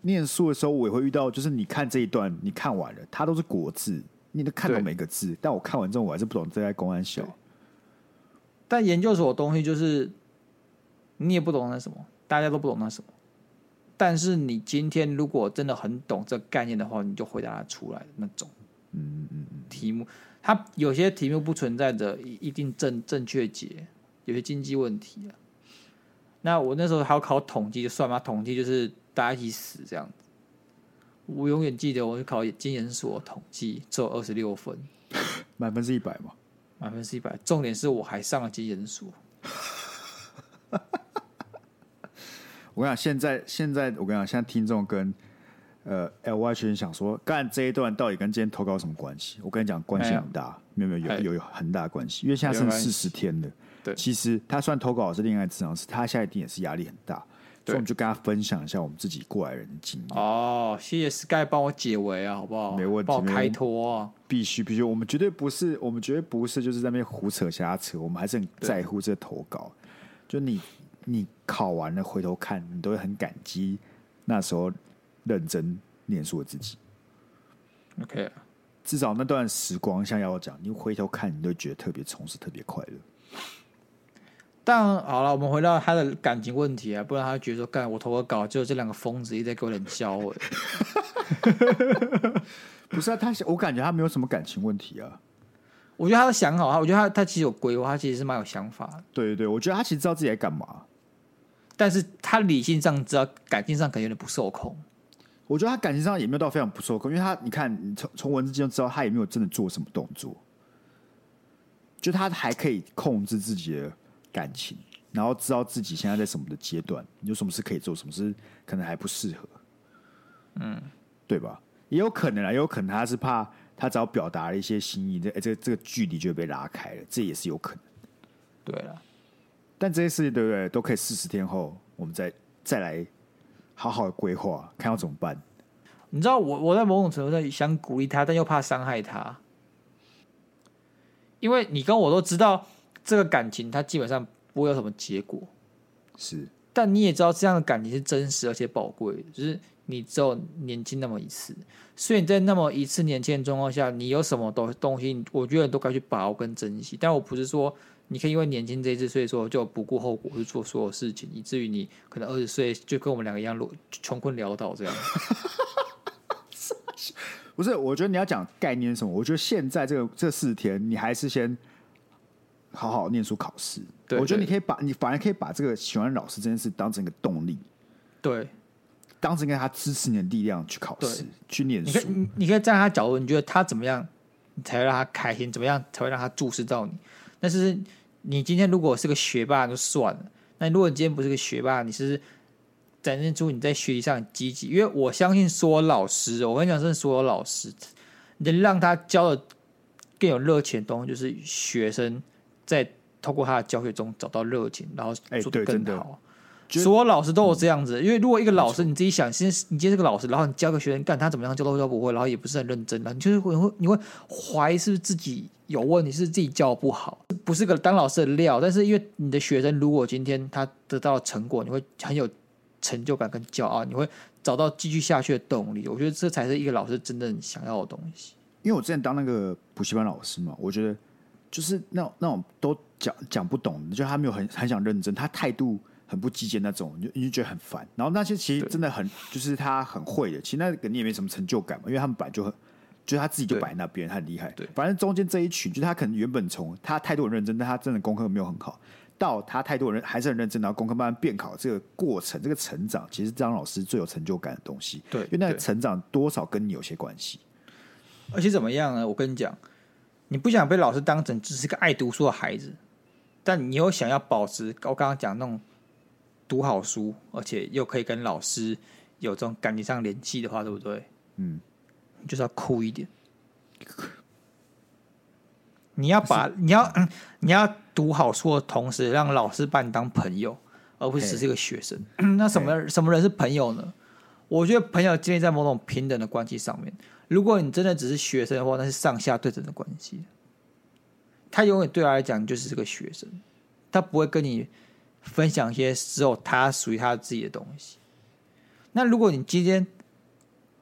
Speaker 1: 念书的时候，我也会遇到，就是你看这一段，你看完了，它都是国字，你都看懂每个字，但我看完之后，我还是不懂这在公安小。
Speaker 2: 但研究所的东西就是。你也不懂那什么，大家都不懂那什么。但是你今天如果真的很懂这个概念的话，你就回答得出来那种。嗯嗯嗯。题目，它有些题目不存在着一定正正确解，有些经济问题啊。那我那时候还要考统计，就算嘛，统计就是大家一起死这样子。我永远记得，我去考经研所统计，只有二十六分，(laughs)
Speaker 1: 满分是一百嘛？
Speaker 2: 满分是一百。重点是我还上了经研所。(laughs)
Speaker 1: 我跟你讲，现在现在我跟你讲，现在听众跟呃 LY 学生想说，干这一段到底跟今天投稿有什么关系？我跟你讲，关系很大，没有没有有有有很大的关系，因为现在剩四十天了。对，其实他算投稿是恋爱咨商师，他现在一定也是压力很大，所以我们就跟他分享一下我们自己过来人的经验。
Speaker 2: 哦，谢谢 Sky 帮我解围啊，好不好？
Speaker 1: 没问题，
Speaker 2: 帮我开脱啊，
Speaker 1: 必须必须，我们绝对不是，我们绝对不是就是在那边胡扯瞎扯，我们还是很在乎这个投稿。就你你考完了回头看，你都会很感激那时候认真念书的自己。
Speaker 2: OK，
Speaker 1: 至少那段时光，像要我讲，你回头看，你都觉得特别充实，特别快乐。
Speaker 2: 但好了，我们回到他的感情问题啊，不然他觉得说，干我投个稿，就这两个疯子一直在给我冷笑。(laughs)
Speaker 1: 不是啊，他我感觉他没有什么感情问题啊。
Speaker 2: 我觉得他都想好，我觉得他他其实有规划，他其实是蛮有想法。
Speaker 1: 对对对，我觉得他其实知道自己在干嘛，
Speaker 2: 但是他理性上知道，感情上可能有点不受控。
Speaker 1: 我觉得他感情上也没有到非常不受控，因为他你看，你从从文字中知道他也没有真的做什么动作，就他还可以控制自己的。感情，然后知道自己现在在什么的阶段，有什么事可以做，什么事可能还不适合，嗯，对吧？也有可能啊，也有可能他是怕他只要表达了一些心意，这这这个距离就会被拉开了，这也是有可能。
Speaker 2: 对了，
Speaker 1: 但这些事情对不对？都可以四十天后我们再再来好好的规划，看要怎么办。
Speaker 2: 你知道我我在某种程度上想鼓励他，但又怕伤害他，因为你跟我都知道。这个感情，它基本上不会有什么结果，
Speaker 1: 是。但
Speaker 2: 你也知道，这样的感情是真实而且宝贵的，就是你只有年轻那么一次，所以你在那么一次年轻的状况下，你有什么东东西，我觉得你都该去把握跟珍惜。但我不是说你可以因为年轻这一次，所以说就不顾后果去做所有事情，以至于你可能二十岁就跟我们两个一样穷困潦倒这样。
Speaker 1: 不是，我觉得你要讲概念是什么？我觉得现在这个这四天，你还是先。好好念书考试，我觉得你可以把你反而可以把这个喜欢老师这件事当成一个动力，
Speaker 2: 对，
Speaker 1: 当成一个他支持你的力量去考试，去念书。
Speaker 2: 你可以，你可以站在他角度，你觉得他怎么样，你才会让他开心？怎么样才会让他注视到你？但是你今天如果是个学霸就算了，那如果你今天不是个学霸，你是展现出你在学习上很积极，因为我相信所有老师，我跟你讲，是所有老师，能让他教的更有热情的东西，就是学生。在透过他的教学中找到热情，然后做得更好。所有老师都有这样子，因为如果一个老师你自己想，先你今天是个老师，然后你教个学生干他怎么样教都教不会，然后也不是很认真，然后你就是会会你会怀疑是不是自己有问题，是自己教不好，不是个当老师的料。但是因为你的学生如果今天他得到了成果，你会很有成就感跟骄傲，你会找到继续下去的动力。我觉得这才是一个老师真正想要的东西。
Speaker 1: 因为我之前当那个补习班老师嘛，我觉得。就是那种那种都讲讲不懂，就他没有很很想认真，他态度很不积极那种，你就你就觉得很烦。然后那些其实真的很，就是他很会的，其实那个你也没什么成就感嘛，因为他们本来就很，就是他自己就摆那边，他很厉害。对，反正中间这一群，就是他可能原本从他态度很认真，但他真的功课没有很好，到他态度很还是很认真，然后功课慢慢变好，这个过程这个成长，其实张老师最有成就感的东西。对，因为那个成长多少跟你有些关系。
Speaker 2: 而且怎么样呢？我跟你讲。你不想被老师当成只是个爱读书的孩子，但你又想要保持我刚刚讲那种读好书，而且又可以跟老师有这种感情上联系的话，对不对？嗯，你就是要酷一点。你要把你要嗯，(clears throat) 你要读好书的同时，让老师把你当朋友，而不是只是一个学生。(clears throat) 那什么什么人是朋友呢？我觉得朋友建立在某种平等的关系上面。如果你真的只是学生的话，那是上下对等的关系。他永远对他来讲就是这个学生，他不会跟你分享一些只有他属于他自己的东西。那如果你今天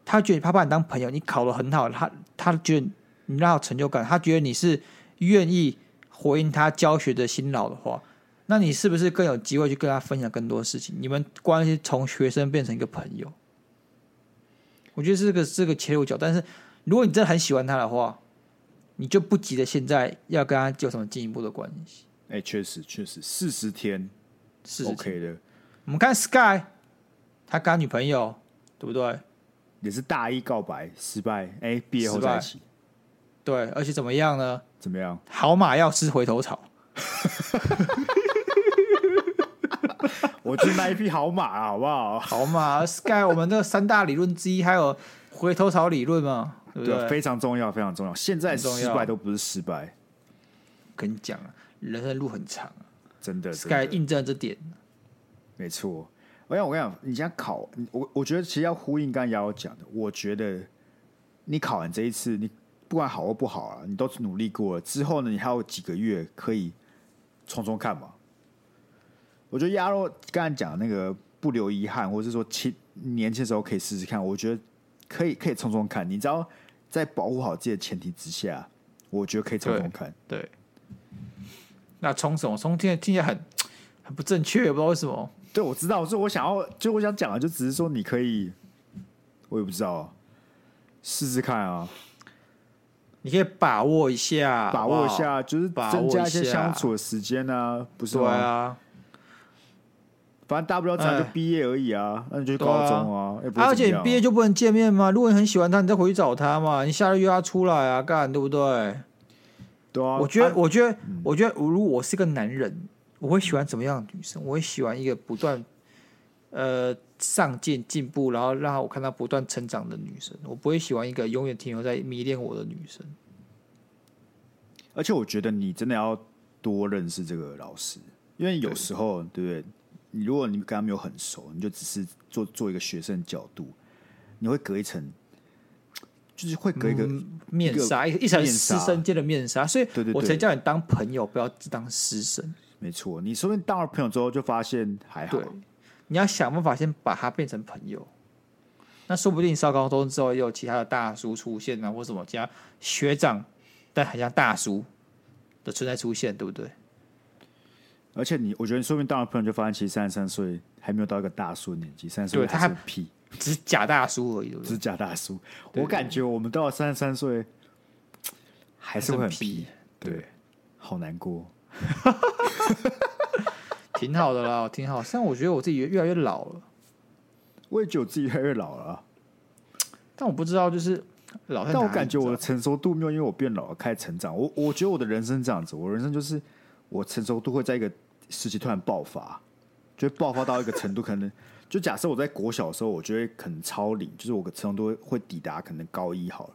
Speaker 2: 他觉得他把你当朋友，你考得很好，他他觉得你让他有成就感，他觉得你是愿意回应他教学的辛劳的话，那你是不是更有机会去跟他分享更多事情？你们关系从学生变成一个朋友。我觉得这个是个切入角，但是如果你真的很喜欢他的话，你就不急着现在要跟他有什么进一步的关系。
Speaker 1: 哎、确实确实，四十天是 OK 的。
Speaker 2: 我们看 Sky，他跟他女朋友对不对？
Speaker 1: 也是大一告白失败，哎、欸，毕业后在一起。
Speaker 2: 对，而且怎么样呢？
Speaker 1: 怎么样？
Speaker 2: 好马要吃回头草。(laughs)
Speaker 1: 我就是那一匹好马啊，好不好？
Speaker 2: 好马，Sky，我们这三大理论之一，还有回头草理论嘛，对不对？
Speaker 1: 对，非常重要，非常重要。现在失败都不是失败。
Speaker 2: 跟你讲啊，人生路很长啊，
Speaker 1: 真的。
Speaker 2: Sky 印证这点，
Speaker 1: 没错。我想，我跟你讲，你现在考，我我觉得其实要呼应刚刚瑶瑶讲的，我觉得你考完这一次，你不管好或不好啊，你都努力过了。之后呢，你还有几个月可以冲冲看嘛。我觉得鸭肉刚才讲那个不留遗憾，或者是说轻年轻的时候可以试试看，我觉得可以可以冲冲看。你知道，在保护好自己的前提之下，我觉得可以冲冲看。
Speaker 2: 对。对那冲什么？冲听听起来很很不正确，也不知道为什么。
Speaker 1: 对，我知道，所以我想要，就我想讲的，就只是说你可以，我也不知道，试试看啊。
Speaker 2: 你可以把握一下，
Speaker 1: 把握一下，就是增加一些相处的时间啊，不是吗？
Speaker 2: 对啊。
Speaker 1: 反正大不了咱就毕业而已啊，那你就高中啊。
Speaker 2: 而且你毕业就不能见面吗？如果你很喜欢他，你再回去找他嘛。你下个月约他出来啊，干对不对？
Speaker 1: 对啊。
Speaker 2: 我觉得，我觉得，我觉得，如果我是个男人，我会喜欢怎么样的女生？我会喜欢一个不断呃上进进步，然后让我看到不断成长的女生。我不会喜欢一个永远停留在迷恋我的女生。
Speaker 1: 而且我觉得你真的要多认识这个老师，因为有时候，对不对？你如果你跟他没有很熟，你就只是做做一个学生的角度，你会隔一层，就是会隔一个、嗯、
Speaker 2: 面纱，一一层师生间的面纱。所以，
Speaker 1: 对对对，
Speaker 2: 我才叫你当朋友，不要只当师生。
Speaker 1: 没错，你说不定当了朋友之后，就发现还好。
Speaker 2: 你要想办法先把他变成朋友，那说不定上高中之后，又有其他的大叔出现啊，或什么加学长，但很像大叔的存在出现，对不对？
Speaker 1: 而且你，我觉得你说不定当了朋友就发现，其实三十三岁还没有到一个大叔的年纪，三十岁他还屁，
Speaker 2: 只是假大叔而已，
Speaker 1: 只是假大叔。我感觉我们到了三十三岁，还是会很皮，对，对好难过。(laughs)
Speaker 2: 挺好的啦，挺好。但我觉得我自己越来越老了，
Speaker 1: 我也觉得我自己越来越老了。
Speaker 2: 但我不知道，就是老，
Speaker 1: 但我感觉我的成熟度没有因为我变老而开始成长。我我觉得我的人生这样子，我人生就是我成熟度会在一个。时期突然爆发，就会爆发到一个程度，可能就假设我在国小的时候，我觉得可能超龄，就是我的程度会抵达可能高一好了。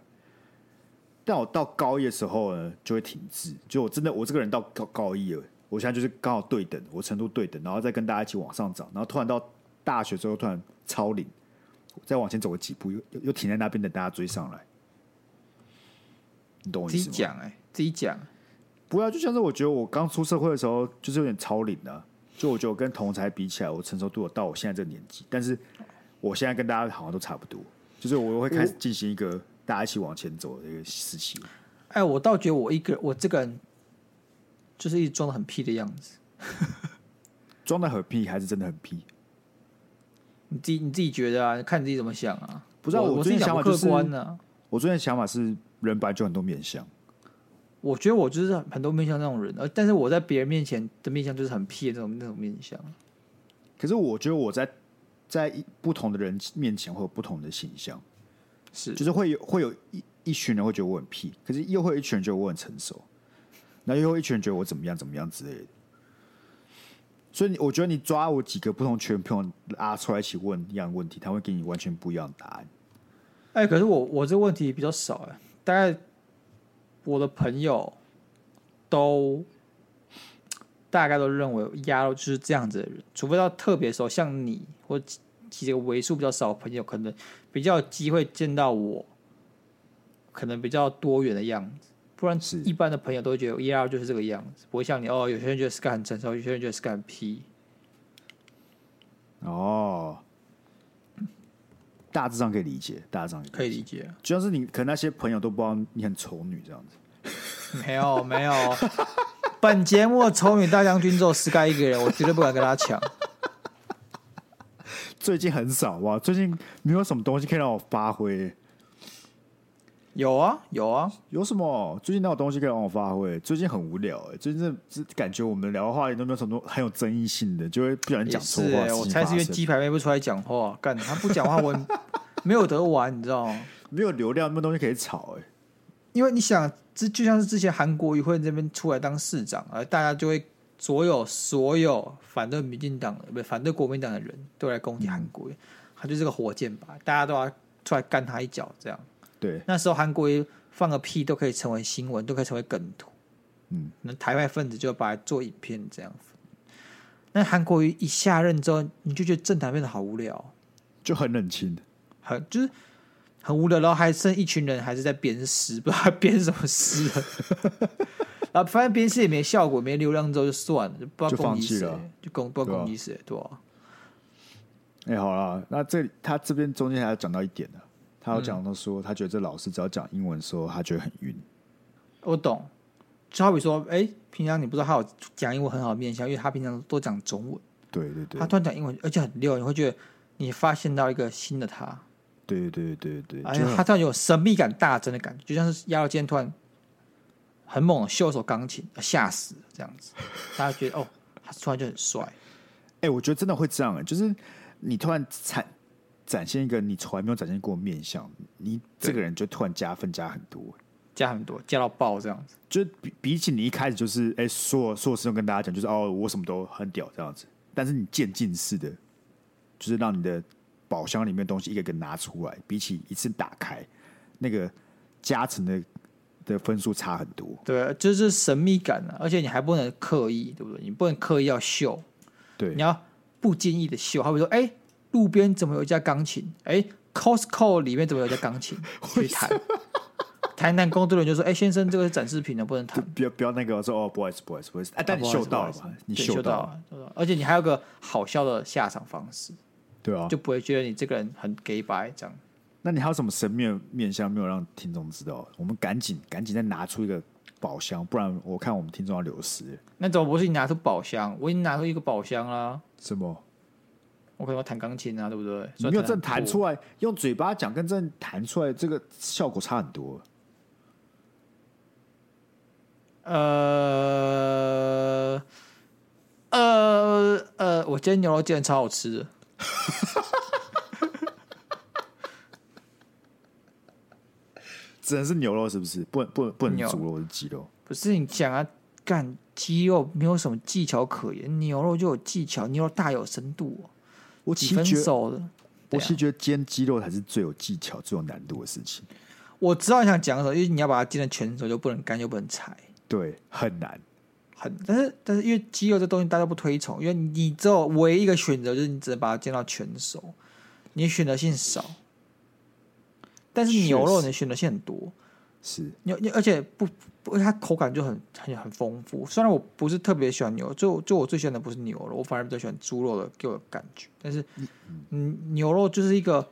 Speaker 1: 但我到高一的时候呢，就会停滞。就我真的，我这个人到高高一了，我现在就是刚好对等，我程度对等，然后再跟大家一起往上涨，然后突然到大学之后突然超龄，再往前走个几步，又又停在那边等大家追上来。你懂我意思吗？
Speaker 2: 自己讲哎，自己讲。
Speaker 1: 不要，就像是我觉得我刚出社会的时候，就是有点超龄的。就我觉得我跟同才比起来，我成熟度有到我现在这个年纪。但是我现在跟大家好像都差不多，就是我会开始进行一个大家一起往前走的一个时期。
Speaker 2: 哎，我倒觉得我一个我这个人就是一直装的很屁的样子，
Speaker 1: 装的很屁还是真的很屁？
Speaker 2: 你自己你自己觉得啊？看你自己怎么想啊？
Speaker 1: 不知道我，
Speaker 2: 我
Speaker 1: 最近想法就是，
Speaker 2: 客观啊，
Speaker 1: 我最近想法是人本来就很多面相。
Speaker 2: 我觉得我就是很多面相那种人，而但是我在别人面前的面相就是很屁的那种那种面相。
Speaker 1: 可是我觉得我在在不同的人面前会有不同的形象，
Speaker 2: 是
Speaker 1: 就是会有会有一一群人会觉得我很屁，可是又会有一群人觉得我很成熟，那又会一群人觉得我怎么样怎么样之类的。所以我觉得你抓我几个不同群朋友拉出来一起问一样问题，他会给你完全不一样的答案。
Speaker 2: 哎、欸，可是我我这个问题比较少哎，大概。我的朋友都大概都认为鸭肉就是这样子的人，除非到特别熟，像你或几个为数比较少的朋友，可能比较有机会见到我，可能比较多元的样子。不然，一般的朋友都会觉得鸭肉就是这个样子，不会像你哦。有些人觉得 Sky 很成熟，有些人觉得 Sky 很屁。
Speaker 1: 哦。大致上可以理解，大致上
Speaker 2: 可以理解。
Speaker 1: 就像是你，可能那些朋友都不知道你很丑女这样
Speaker 2: 子。没有没有，本节目的丑女大将军只有 Sky 一个人，我绝对不敢跟他抢。(laughs)
Speaker 1: 最近很少哇，最近没有什么东西可以让我发挥。
Speaker 2: 有啊有啊，
Speaker 1: 有什么？最近哪有东西可以让我发挥？最近很无聊哎，最近这感觉我们聊的话题都没有什么很有争议性的，就会不小心讲错话。
Speaker 2: 我猜是因为鸡排妹不出来讲话，干他不讲话，我没有得玩，你知道吗？(laughs)
Speaker 1: 没有流量，没有东西可以炒哎。
Speaker 2: 因为你想，这就像是之前韩国瑜会这边出来当市长，而大家就会所有所有反对民进党的不反对国民党的人都来攻击韩国瑜，他就是个火箭吧，大家都要出来干他一脚，这样。
Speaker 1: 对，
Speaker 2: 那时候韩国瑜放个屁都可以成为新闻，都可以成为梗图。
Speaker 1: 嗯，
Speaker 2: 那台派分子就把它做影片这样。那韩国瑜一下任之后，你就觉得政坛变得好无聊，
Speaker 1: 就很冷清，
Speaker 2: 很就是很无聊，然后还剩一群人还是在鞭尸，不知道鞭什么尸。(laughs) 然后发现编诗也没效果、没流量之后就算了，就不知道攻击谁，
Speaker 1: 就
Speaker 2: 攻不知道攻击谁，对吧、啊？
Speaker 1: 哎、欸，好了，那这他这边中间还要讲到一点呢，他有讲到说，他觉得这老师只要讲英文的时候，他觉得很晕。
Speaker 2: 我懂，就好比说，哎、欸，平常你不知道他有讲英文很好的面相，因为他平常都讲中文。
Speaker 1: 对对对，
Speaker 2: 他突然讲英文，而且很溜，你会觉得你发现到一个新的他。
Speaker 1: 对对对对对，
Speaker 2: 而且他突然有神秘感大增的感觉，就像是鸭肉今天突然很猛的秀一首钢琴，吓死了这样子，大家觉得哦，他突然就很帅。哎、
Speaker 1: 欸，我觉得真的会这样，就是。你突然展展现一个你从来没有展现过面相，你这个人就突然加分加很多，
Speaker 2: 加很多，加到爆这样子。
Speaker 1: 就比比起你一开始就是哎，所有所有事都跟大家讲，就是哦，我什么都很屌这样子。但是你渐进式的，就是让你的宝箱里面的东西一个一个拿出来，比起一次打开，那个加成的的分数差很多。
Speaker 2: 对，就是神秘感啊，而且你还不能刻意，对不对？你不能刻意要秀，
Speaker 1: 对，
Speaker 2: 你要。不经意的秀，好比说，哎、欸，路边怎么有一架钢琴？哎、欸，Costco 里面怎么有一架钢琴？(laughs) 去谈，台南工作人员就说，哎、欸，先生，这个是展示品的，不能弹。
Speaker 1: 不要不要那个说，哦，不好意思，不好意思，不好意思。哎，但你嗅到了吧？你嗅到了，
Speaker 2: 而且你还有个好笑的下场方式，
Speaker 1: 对啊，
Speaker 2: 就不会觉得你这个人很 gay 白这样。
Speaker 1: 那你还有什么神秘的面相没有让听众知道？我们赶紧赶紧再拿出一个宝箱，不然我看我们听众要流失。
Speaker 2: 那怎么不是你拿出宝箱？我已经拿出一个宝箱啦。
Speaker 1: 什么？
Speaker 2: 我可能要弹钢琴啊，对不对？
Speaker 1: 你没有真弹出来，用嘴巴讲跟真弹出来，这个效果差很多。
Speaker 2: 呃呃呃，我今天牛肉煎超好吃的。(laughs)
Speaker 1: 只能是牛肉是不是？不能不能不能猪肉是鸡肉？
Speaker 2: 不是你讲啊，干鸡肉没有什么技巧可言，牛肉就有技巧，牛肉大有深度。我其实觉得，我其实觉得煎鸡肉才是最有技巧、最有难度的事情。我知道你想讲什么，因为你要把它煎的全熟，就不能干，又不能柴，
Speaker 1: 对，很难，
Speaker 2: 很。但是，但是因为鸡肉这东西大家不推崇，因为你只有唯一一个选择，就是你只能把它煎到全熟，你选择性少。但是牛肉你选择性很多，
Speaker 1: 是
Speaker 2: 你，而且不。不，它口感就很很很丰富。虽然我不是特别喜欢牛肉，就就我最喜欢的不是牛肉，我反而比较喜欢猪肉的给我的感觉。但是，嗯，牛肉就是一个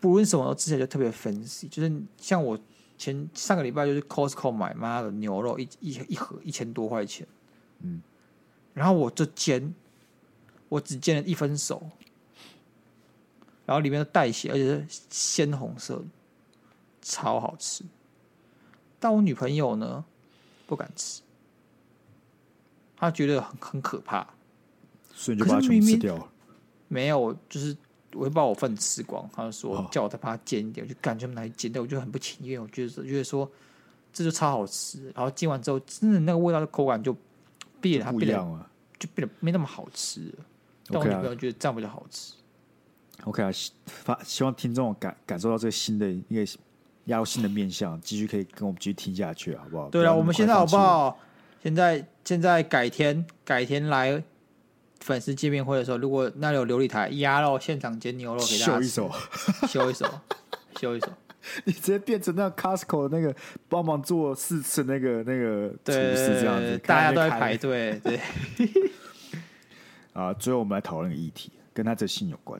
Speaker 2: 不论什么吃起来就特别 fancy。就是像我前上个礼拜就是 Costco 买妈的牛肉一一一盒一千多块钱，嗯，然后我就煎，我只煎了一分熟，然后里面的带血，而且是鲜红色，超好吃。但我女朋友呢，不敢吃，她觉得很很可怕，
Speaker 1: 所以就把它全吃掉了。
Speaker 2: 没有，就是我会把我份吃光。她就说叫我再把它煎一点，我就感觉拿去煎掉，我就很不情愿。我觉得觉得说这就超好吃，然后煎完之后，真的那个味道的口感就变了，它变了，就变得没那么好吃。但我女朋友觉得这样比较好吃。
Speaker 1: OK 啊，发希望听众感感受到这个新的一个。要新的面相，继续可以跟我们继续听下去，好不好？
Speaker 2: 对啊，我们现在好不好？现在现在改天改天来粉丝见面会的时候，如果那里有琉璃台鸭肉现场煎牛肉给大家，
Speaker 1: 秀一手，
Speaker 2: 秀一手，(laughs) 秀一手，
Speaker 1: 你直接变成那 Costco 那个帮忙做四次那个那个厨师这样子，
Speaker 2: 大家都在排队。对，(laughs)
Speaker 1: 啊，最后我们来讨论个议题，跟他这姓有关，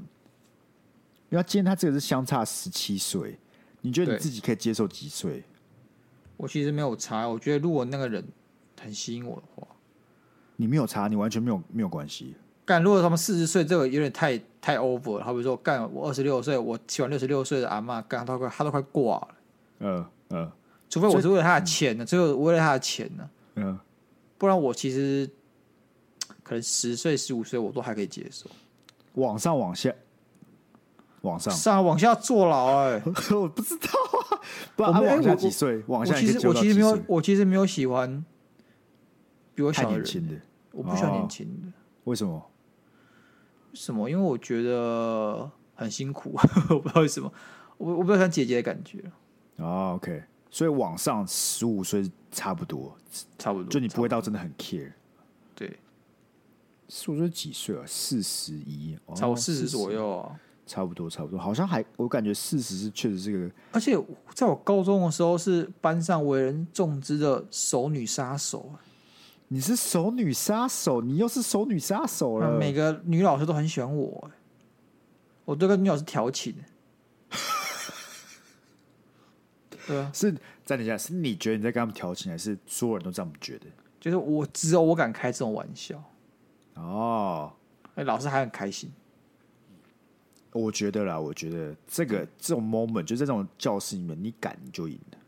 Speaker 1: 因为他今天他这个是相差十七岁。你觉得你自己可以接受几岁？
Speaker 2: 我其实没有差。我觉得如果那个人很吸引我的话，
Speaker 1: 你没有差，你完全没有没有关系。
Speaker 2: 干，如果他们四十岁，这个有点太太 over 了。好比说，干我二十六岁，我喜欢六十六岁的阿妈，干他快他都快挂了。
Speaker 1: 嗯嗯，
Speaker 2: 除非我是为了他的钱呢，最后为了他的钱呢。
Speaker 1: 嗯，
Speaker 2: 不然我其实可能十岁十五岁我都还可以接受。
Speaker 1: 往上往下。往上，
Speaker 2: 上往下坐牢哎、欸！(laughs)
Speaker 1: 我不知道啊，不然他往下几岁？往下
Speaker 2: 其实我其实没有，我其实没有喜欢比我小的人
Speaker 1: 的，
Speaker 2: 我不喜欢年轻的。
Speaker 1: 为什么？
Speaker 2: 为什么？因为我觉得很辛苦，(laughs) 我不知道为什么。我我比较喜欢姐姐的感觉。
Speaker 1: 哦，OK，所以往上十五岁差不多，
Speaker 2: 差不多，
Speaker 1: 就你不会到真的很 care。
Speaker 2: 对，
Speaker 1: 十五岁几岁啊？四十一，
Speaker 2: 差不多四十左右啊。
Speaker 1: 差不多，差不多，好像还我感觉事实是确实是个，
Speaker 2: 而且在我高中的时候是班上为人众知的熟女杀手。
Speaker 1: 你是熟女杀手，你又是熟女杀手了。
Speaker 2: 每个女老师都很喜欢我，我都跟女老师调情。(laughs) 对啊，
Speaker 1: 是在等一下，是你觉得你在跟他们调情，还是所有人都这么觉得？
Speaker 2: 就是我只有我敢开这种玩笑。
Speaker 1: 哦，
Speaker 2: 哎，老师还很开心。
Speaker 1: 我觉得啦，我觉得这个这种 moment 就在这种教室里面，你敢你就赢了。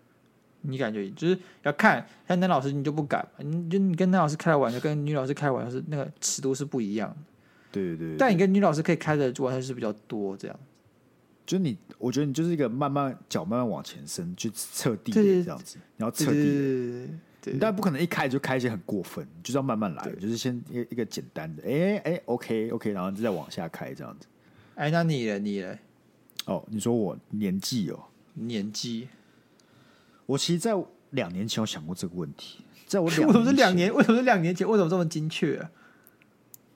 Speaker 2: 你敢就赢，就是要看像男老师你就不敢，你就你跟男老师开玩笑，跟女老师开玩笑是那个尺度是不一样。
Speaker 1: 对对对，对。
Speaker 2: 但你跟女老师可以开的玩笑是比较多，这样。
Speaker 1: 就你，我觉得你就是一个慢慢脚慢慢往前伸去测地雷这样子，你要测地雷，你当然不可能一开始就开一些很过分，就是要慢慢来，就是先一个一个简单的，哎、欸、哎、欸、OK OK，然后就再往下开这样子。
Speaker 2: 哎、欸，那你呢？你呢？
Speaker 1: 哦，你说我年纪哦，
Speaker 2: 年纪，
Speaker 1: 我其实，在两年前有想过这个问题，在我两
Speaker 2: 为什么是两年？为什么是两年前？为什么这么精确啊？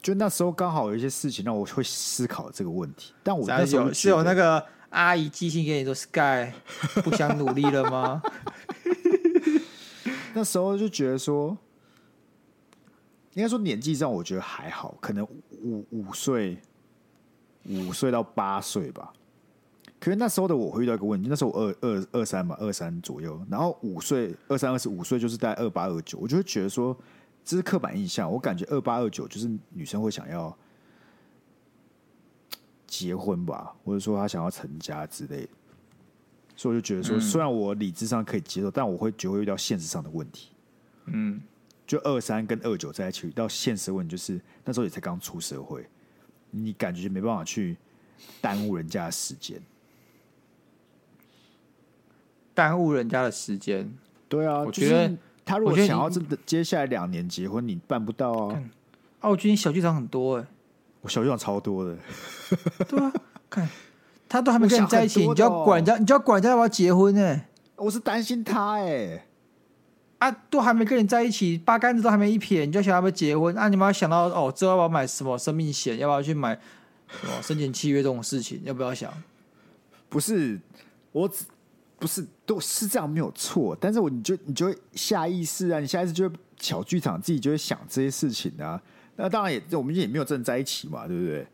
Speaker 1: 就那时候刚好有一些事情让我会思考这个问题，但我那时候
Speaker 2: 有是有那个阿姨寄信给你说 Sky 不想努力了吗？(laughs)
Speaker 1: 那时候就觉得说，应该说年纪上我觉得还好，可能五五岁，五岁到八岁吧。可是那时候的我会遇到一个问题，那时候我二二二三嘛，二三左右，然后五岁二三二四五岁就是在二八二九，我就会觉得说。这是刻板印象，我感觉二八二九就是女生会想要结婚吧，或者说她想要成家之类的，所以我就觉得说，嗯、虽然我理智上可以接受，但我会觉得会遇到现实上的问题。
Speaker 2: 嗯，
Speaker 1: 就二三跟二九在一起遇到现实问题，就是那时候也才刚出社会，你感觉就没办法去耽误人家的时间，
Speaker 2: 耽误人家的时间。
Speaker 1: 对啊，我觉得。就是他如果想要真的接下来两年结婚，你办不到啊！
Speaker 2: 啊，我觉得你小剧场很多哎、欸，
Speaker 1: 我小剧场超多的。(laughs)
Speaker 2: 对啊，看他都还没跟你在一起，你就要管人家，你就要管人家要不要结婚哎、欸！
Speaker 1: 我是担心他哎、欸，
Speaker 2: 啊，都还没跟你在一起，八竿子都还没一撇，你就想要不要结婚？啊，你们要想到哦，之后要不要买什么生命险？要不要去买什么生前契约这种事情？要不要想？
Speaker 1: 不是，我只。不是，都是这样没有错，但是我你就你就会下意识啊，你下意识就会小剧场自己就会想这些事情啊。那当然也我们也没有真的在一起嘛，对不对？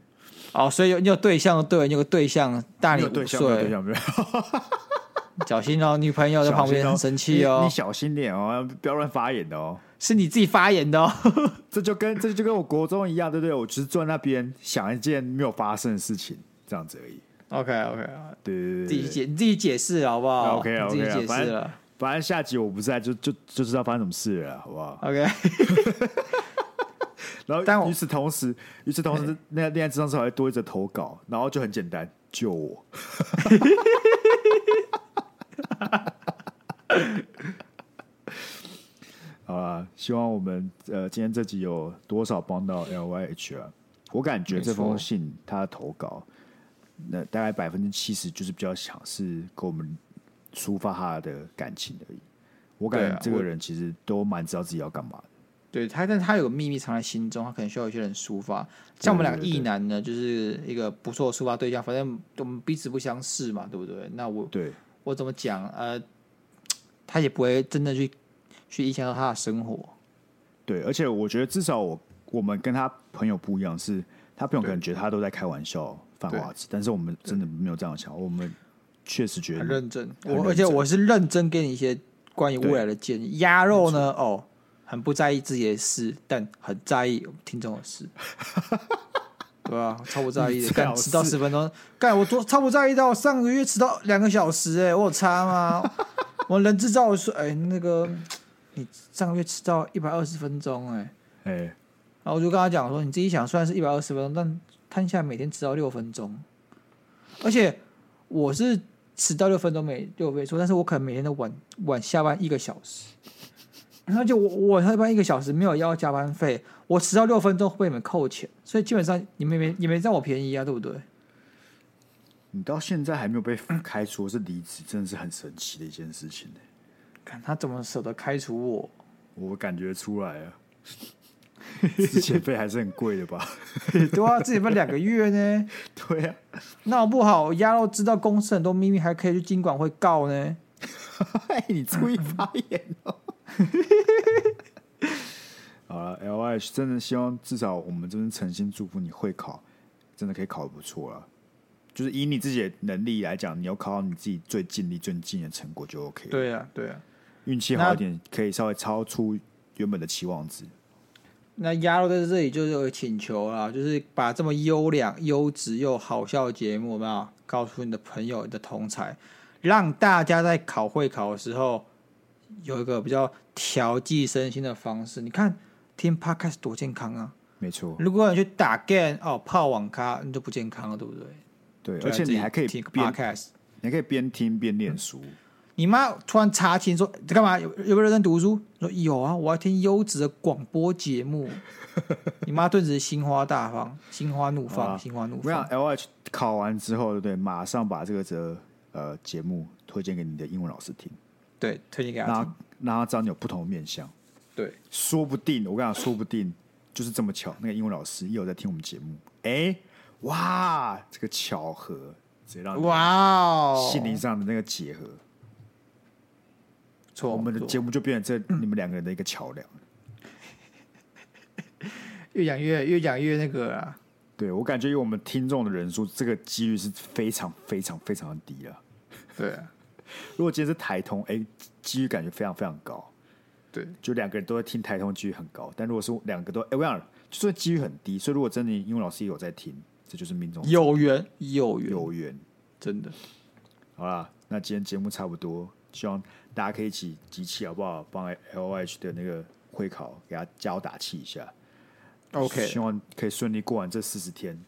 Speaker 2: 哦，所以有你有对象，对，你有个对象大你五岁，
Speaker 1: 对象对象没有。
Speaker 2: 小心哦，女朋友在旁边很生气哦，
Speaker 1: 你小心点哦，不要乱发言的哦。
Speaker 2: 是你自己发言的哦，
Speaker 1: 这就跟这就跟我国中一样，对不对？我只是坐在那边想一件没有发生的事情，这样子而已。
Speaker 2: OK OK 啊，
Speaker 1: 对对对，
Speaker 2: 自己解你自己解释好不好
Speaker 1: ？OK OK，
Speaker 2: 自己解释了。
Speaker 1: 反正下集我不在，就就就知道发生什么事了，好不好
Speaker 2: ？OK。(laughs)
Speaker 1: 然后，但与此同时，与此同时，那恋爱智商师还多一则投稿，然后就很简单，救我。(laughs) (laughs) 好啊，希望我们呃今天这集有多少帮到 LYH 啊？我感觉这封信他的投稿。那大概百分之七十就是比较想是跟我们抒发他的感情而已。我感觉这个人其实都蛮知道自己要干嘛的。
Speaker 2: 对他，但他有个秘密藏在心中，他可能需要有些人抒发。像我们两个异男呢，就是一个不错的抒发对象。反正我们彼此不相识嘛，对不对？那我
Speaker 1: 对
Speaker 2: 我怎么讲？呃，他也不会真的去去影响到他的生活。
Speaker 1: 对，而且我觉得至少我我们跟他朋友不一样，是他朋友可能觉得他都在开玩笑。犯花痴，但是我们真的没有这样想，我们确实觉得
Speaker 2: 很认真。我而且我是认真给你一些关于未来的建议。鸭肉呢？哦，很不在意自己的事，但很在意听众的事，(laughs) 对啊？超不在意的，(laughs) 干迟到十分钟，干我多超不在意到上个月迟到两个小时，哎，我有差吗？我人资照说，哎，那个你上个月迟到一百二十分钟，哎，
Speaker 1: 哎，
Speaker 2: 然后我就跟他讲说，你自己想，虽然是一百二十分钟，但摊下每天迟到六分钟，而且我是迟到六分钟每六倍数，但是我可能每天都晚晚下班一个小时，然后就我我上班一个小时没有要加班费，我迟到六分钟会被你们扣钱，所以基本上你们没你没占我便宜啊，对不对？
Speaker 1: 你到现在还没有被开除是离职，真的是很神奇的一件事情呢。
Speaker 2: 看他怎么舍得开除我，
Speaker 1: 我感觉出来啊。(laughs) 之前费还是很贵的吧？(laughs)
Speaker 2: 对啊，之前费两个月呢。(laughs)
Speaker 1: 对啊，
Speaker 2: 闹不好鸭肉知道公司很多秘密，还可以去经管会告呢。
Speaker 1: 你注意发言哦。(laughs) 好了，LH 真的希望至少我们这边诚心祝福你会考，真的可以考得不错了。就是以你自己的能力来讲，你要考到你自己最尽力、最尽的成果就 OK。
Speaker 2: 对啊，对啊，
Speaker 1: 运气好一点，可以稍微超出原本的期望值。
Speaker 2: 那鸭肉在这里就是有请求啦，就是把这么优良、优质又好笑的节目，有没有告诉你的朋友、你的同才，让大家在考会考的时候有一个比较调剂身心的方式。你看听 Podcast 多健康啊！
Speaker 1: 没错，
Speaker 2: 如果你去打 game 哦、泡网咖，你就不健康了，对不对？
Speaker 1: 对，而且你还可以听 Podcast，你还可以边听边念书。嗯
Speaker 2: 你妈突然查寝说：“你干嘛？有有没有认真读书？”说：“有啊，我要听优质的广播节目。(laughs) ”你妈顿时心花大放，心花怒放，啊、心花怒放。
Speaker 1: 我想 LH 考完之后，对不对？马上把这个这呃节目推荐给你的英文老师听。
Speaker 2: 对，推荐给他听，让他，
Speaker 1: 知道你有不同的面相。
Speaker 2: 对，
Speaker 1: 说不定我跟你讲，说不定就是这么巧，那个英文老师也有在听我们节目。哎，哇，这个巧合，直接让
Speaker 2: 哇哦，
Speaker 1: 心灵上的那个结合。错，我们的节目就变成这 (clears throat) 你们两个人的一个桥梁。
Speaker 2: 越讲越越讲越那个啊！
Speaker 1: 对，我感觉以我们听众的人数，这个几率是非常非常非常的低了。
Speaker 2: 对啊，
Speaker 1: 如果今天是台通，哎，几率感觉非常非常高。
Speaker 2: 对，
Speaker 1: 就两个人都在听台通，几率很高。但如果是两个都，哎，我想就算几率很低。所以如果真的英文老师也有在听，这就是命中
Speaker 2: 有缘，有缘，
Speaker 1: 有缘，
Speaker 2: 真的。
Speaker 1: 好啦，那今天节目差不多，希望。大家可以一起集气好不好？帮 LH 的那个会考给他加油打气一下。
Speaker 2: OK，
Speaker 1: 希望可以顺利过完这四十天。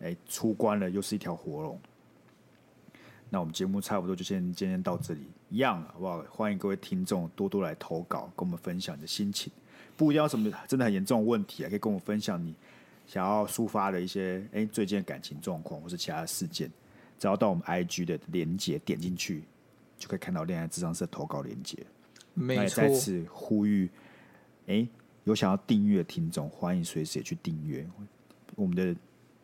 Speaker 1: 哎、欸，出关了，又是一条活龙。那我们节目差不多就先今天到这里，一样好不好？欢迎各位听众多多来投稿，跟我们分享你的心情。不一定要什么真的很严重的问题啊，可以跟我们分享你想要抒发的一些哎、欸、最近的感情状况或是其他的事件，只要到我们 IG 的连接点进去。就可以看到恋爱智商社投稿连接，
Speaker 2: 没错。也
Speaker 1: 再次呼吁，哎、欸，有想要订阅的听众，欢迎随时也去订阅。我们的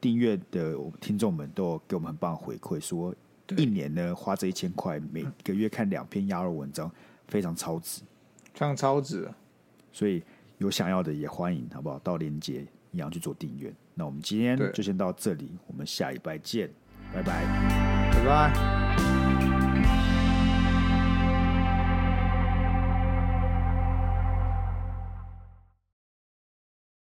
Speaker 1: 订阅的听众们都有给我们很棒的回馈，说一年呢花这一千块，每个月看两篇鸭肉文章，非常超值，
Speaker 2: 非常超值。
Speaker 1: 所以有想要的也欢迎，好不好？到链接一样去做订阅。那我们今天就先到这里，我们下一拜见，拜拜，
Speaker 2: 拜拜。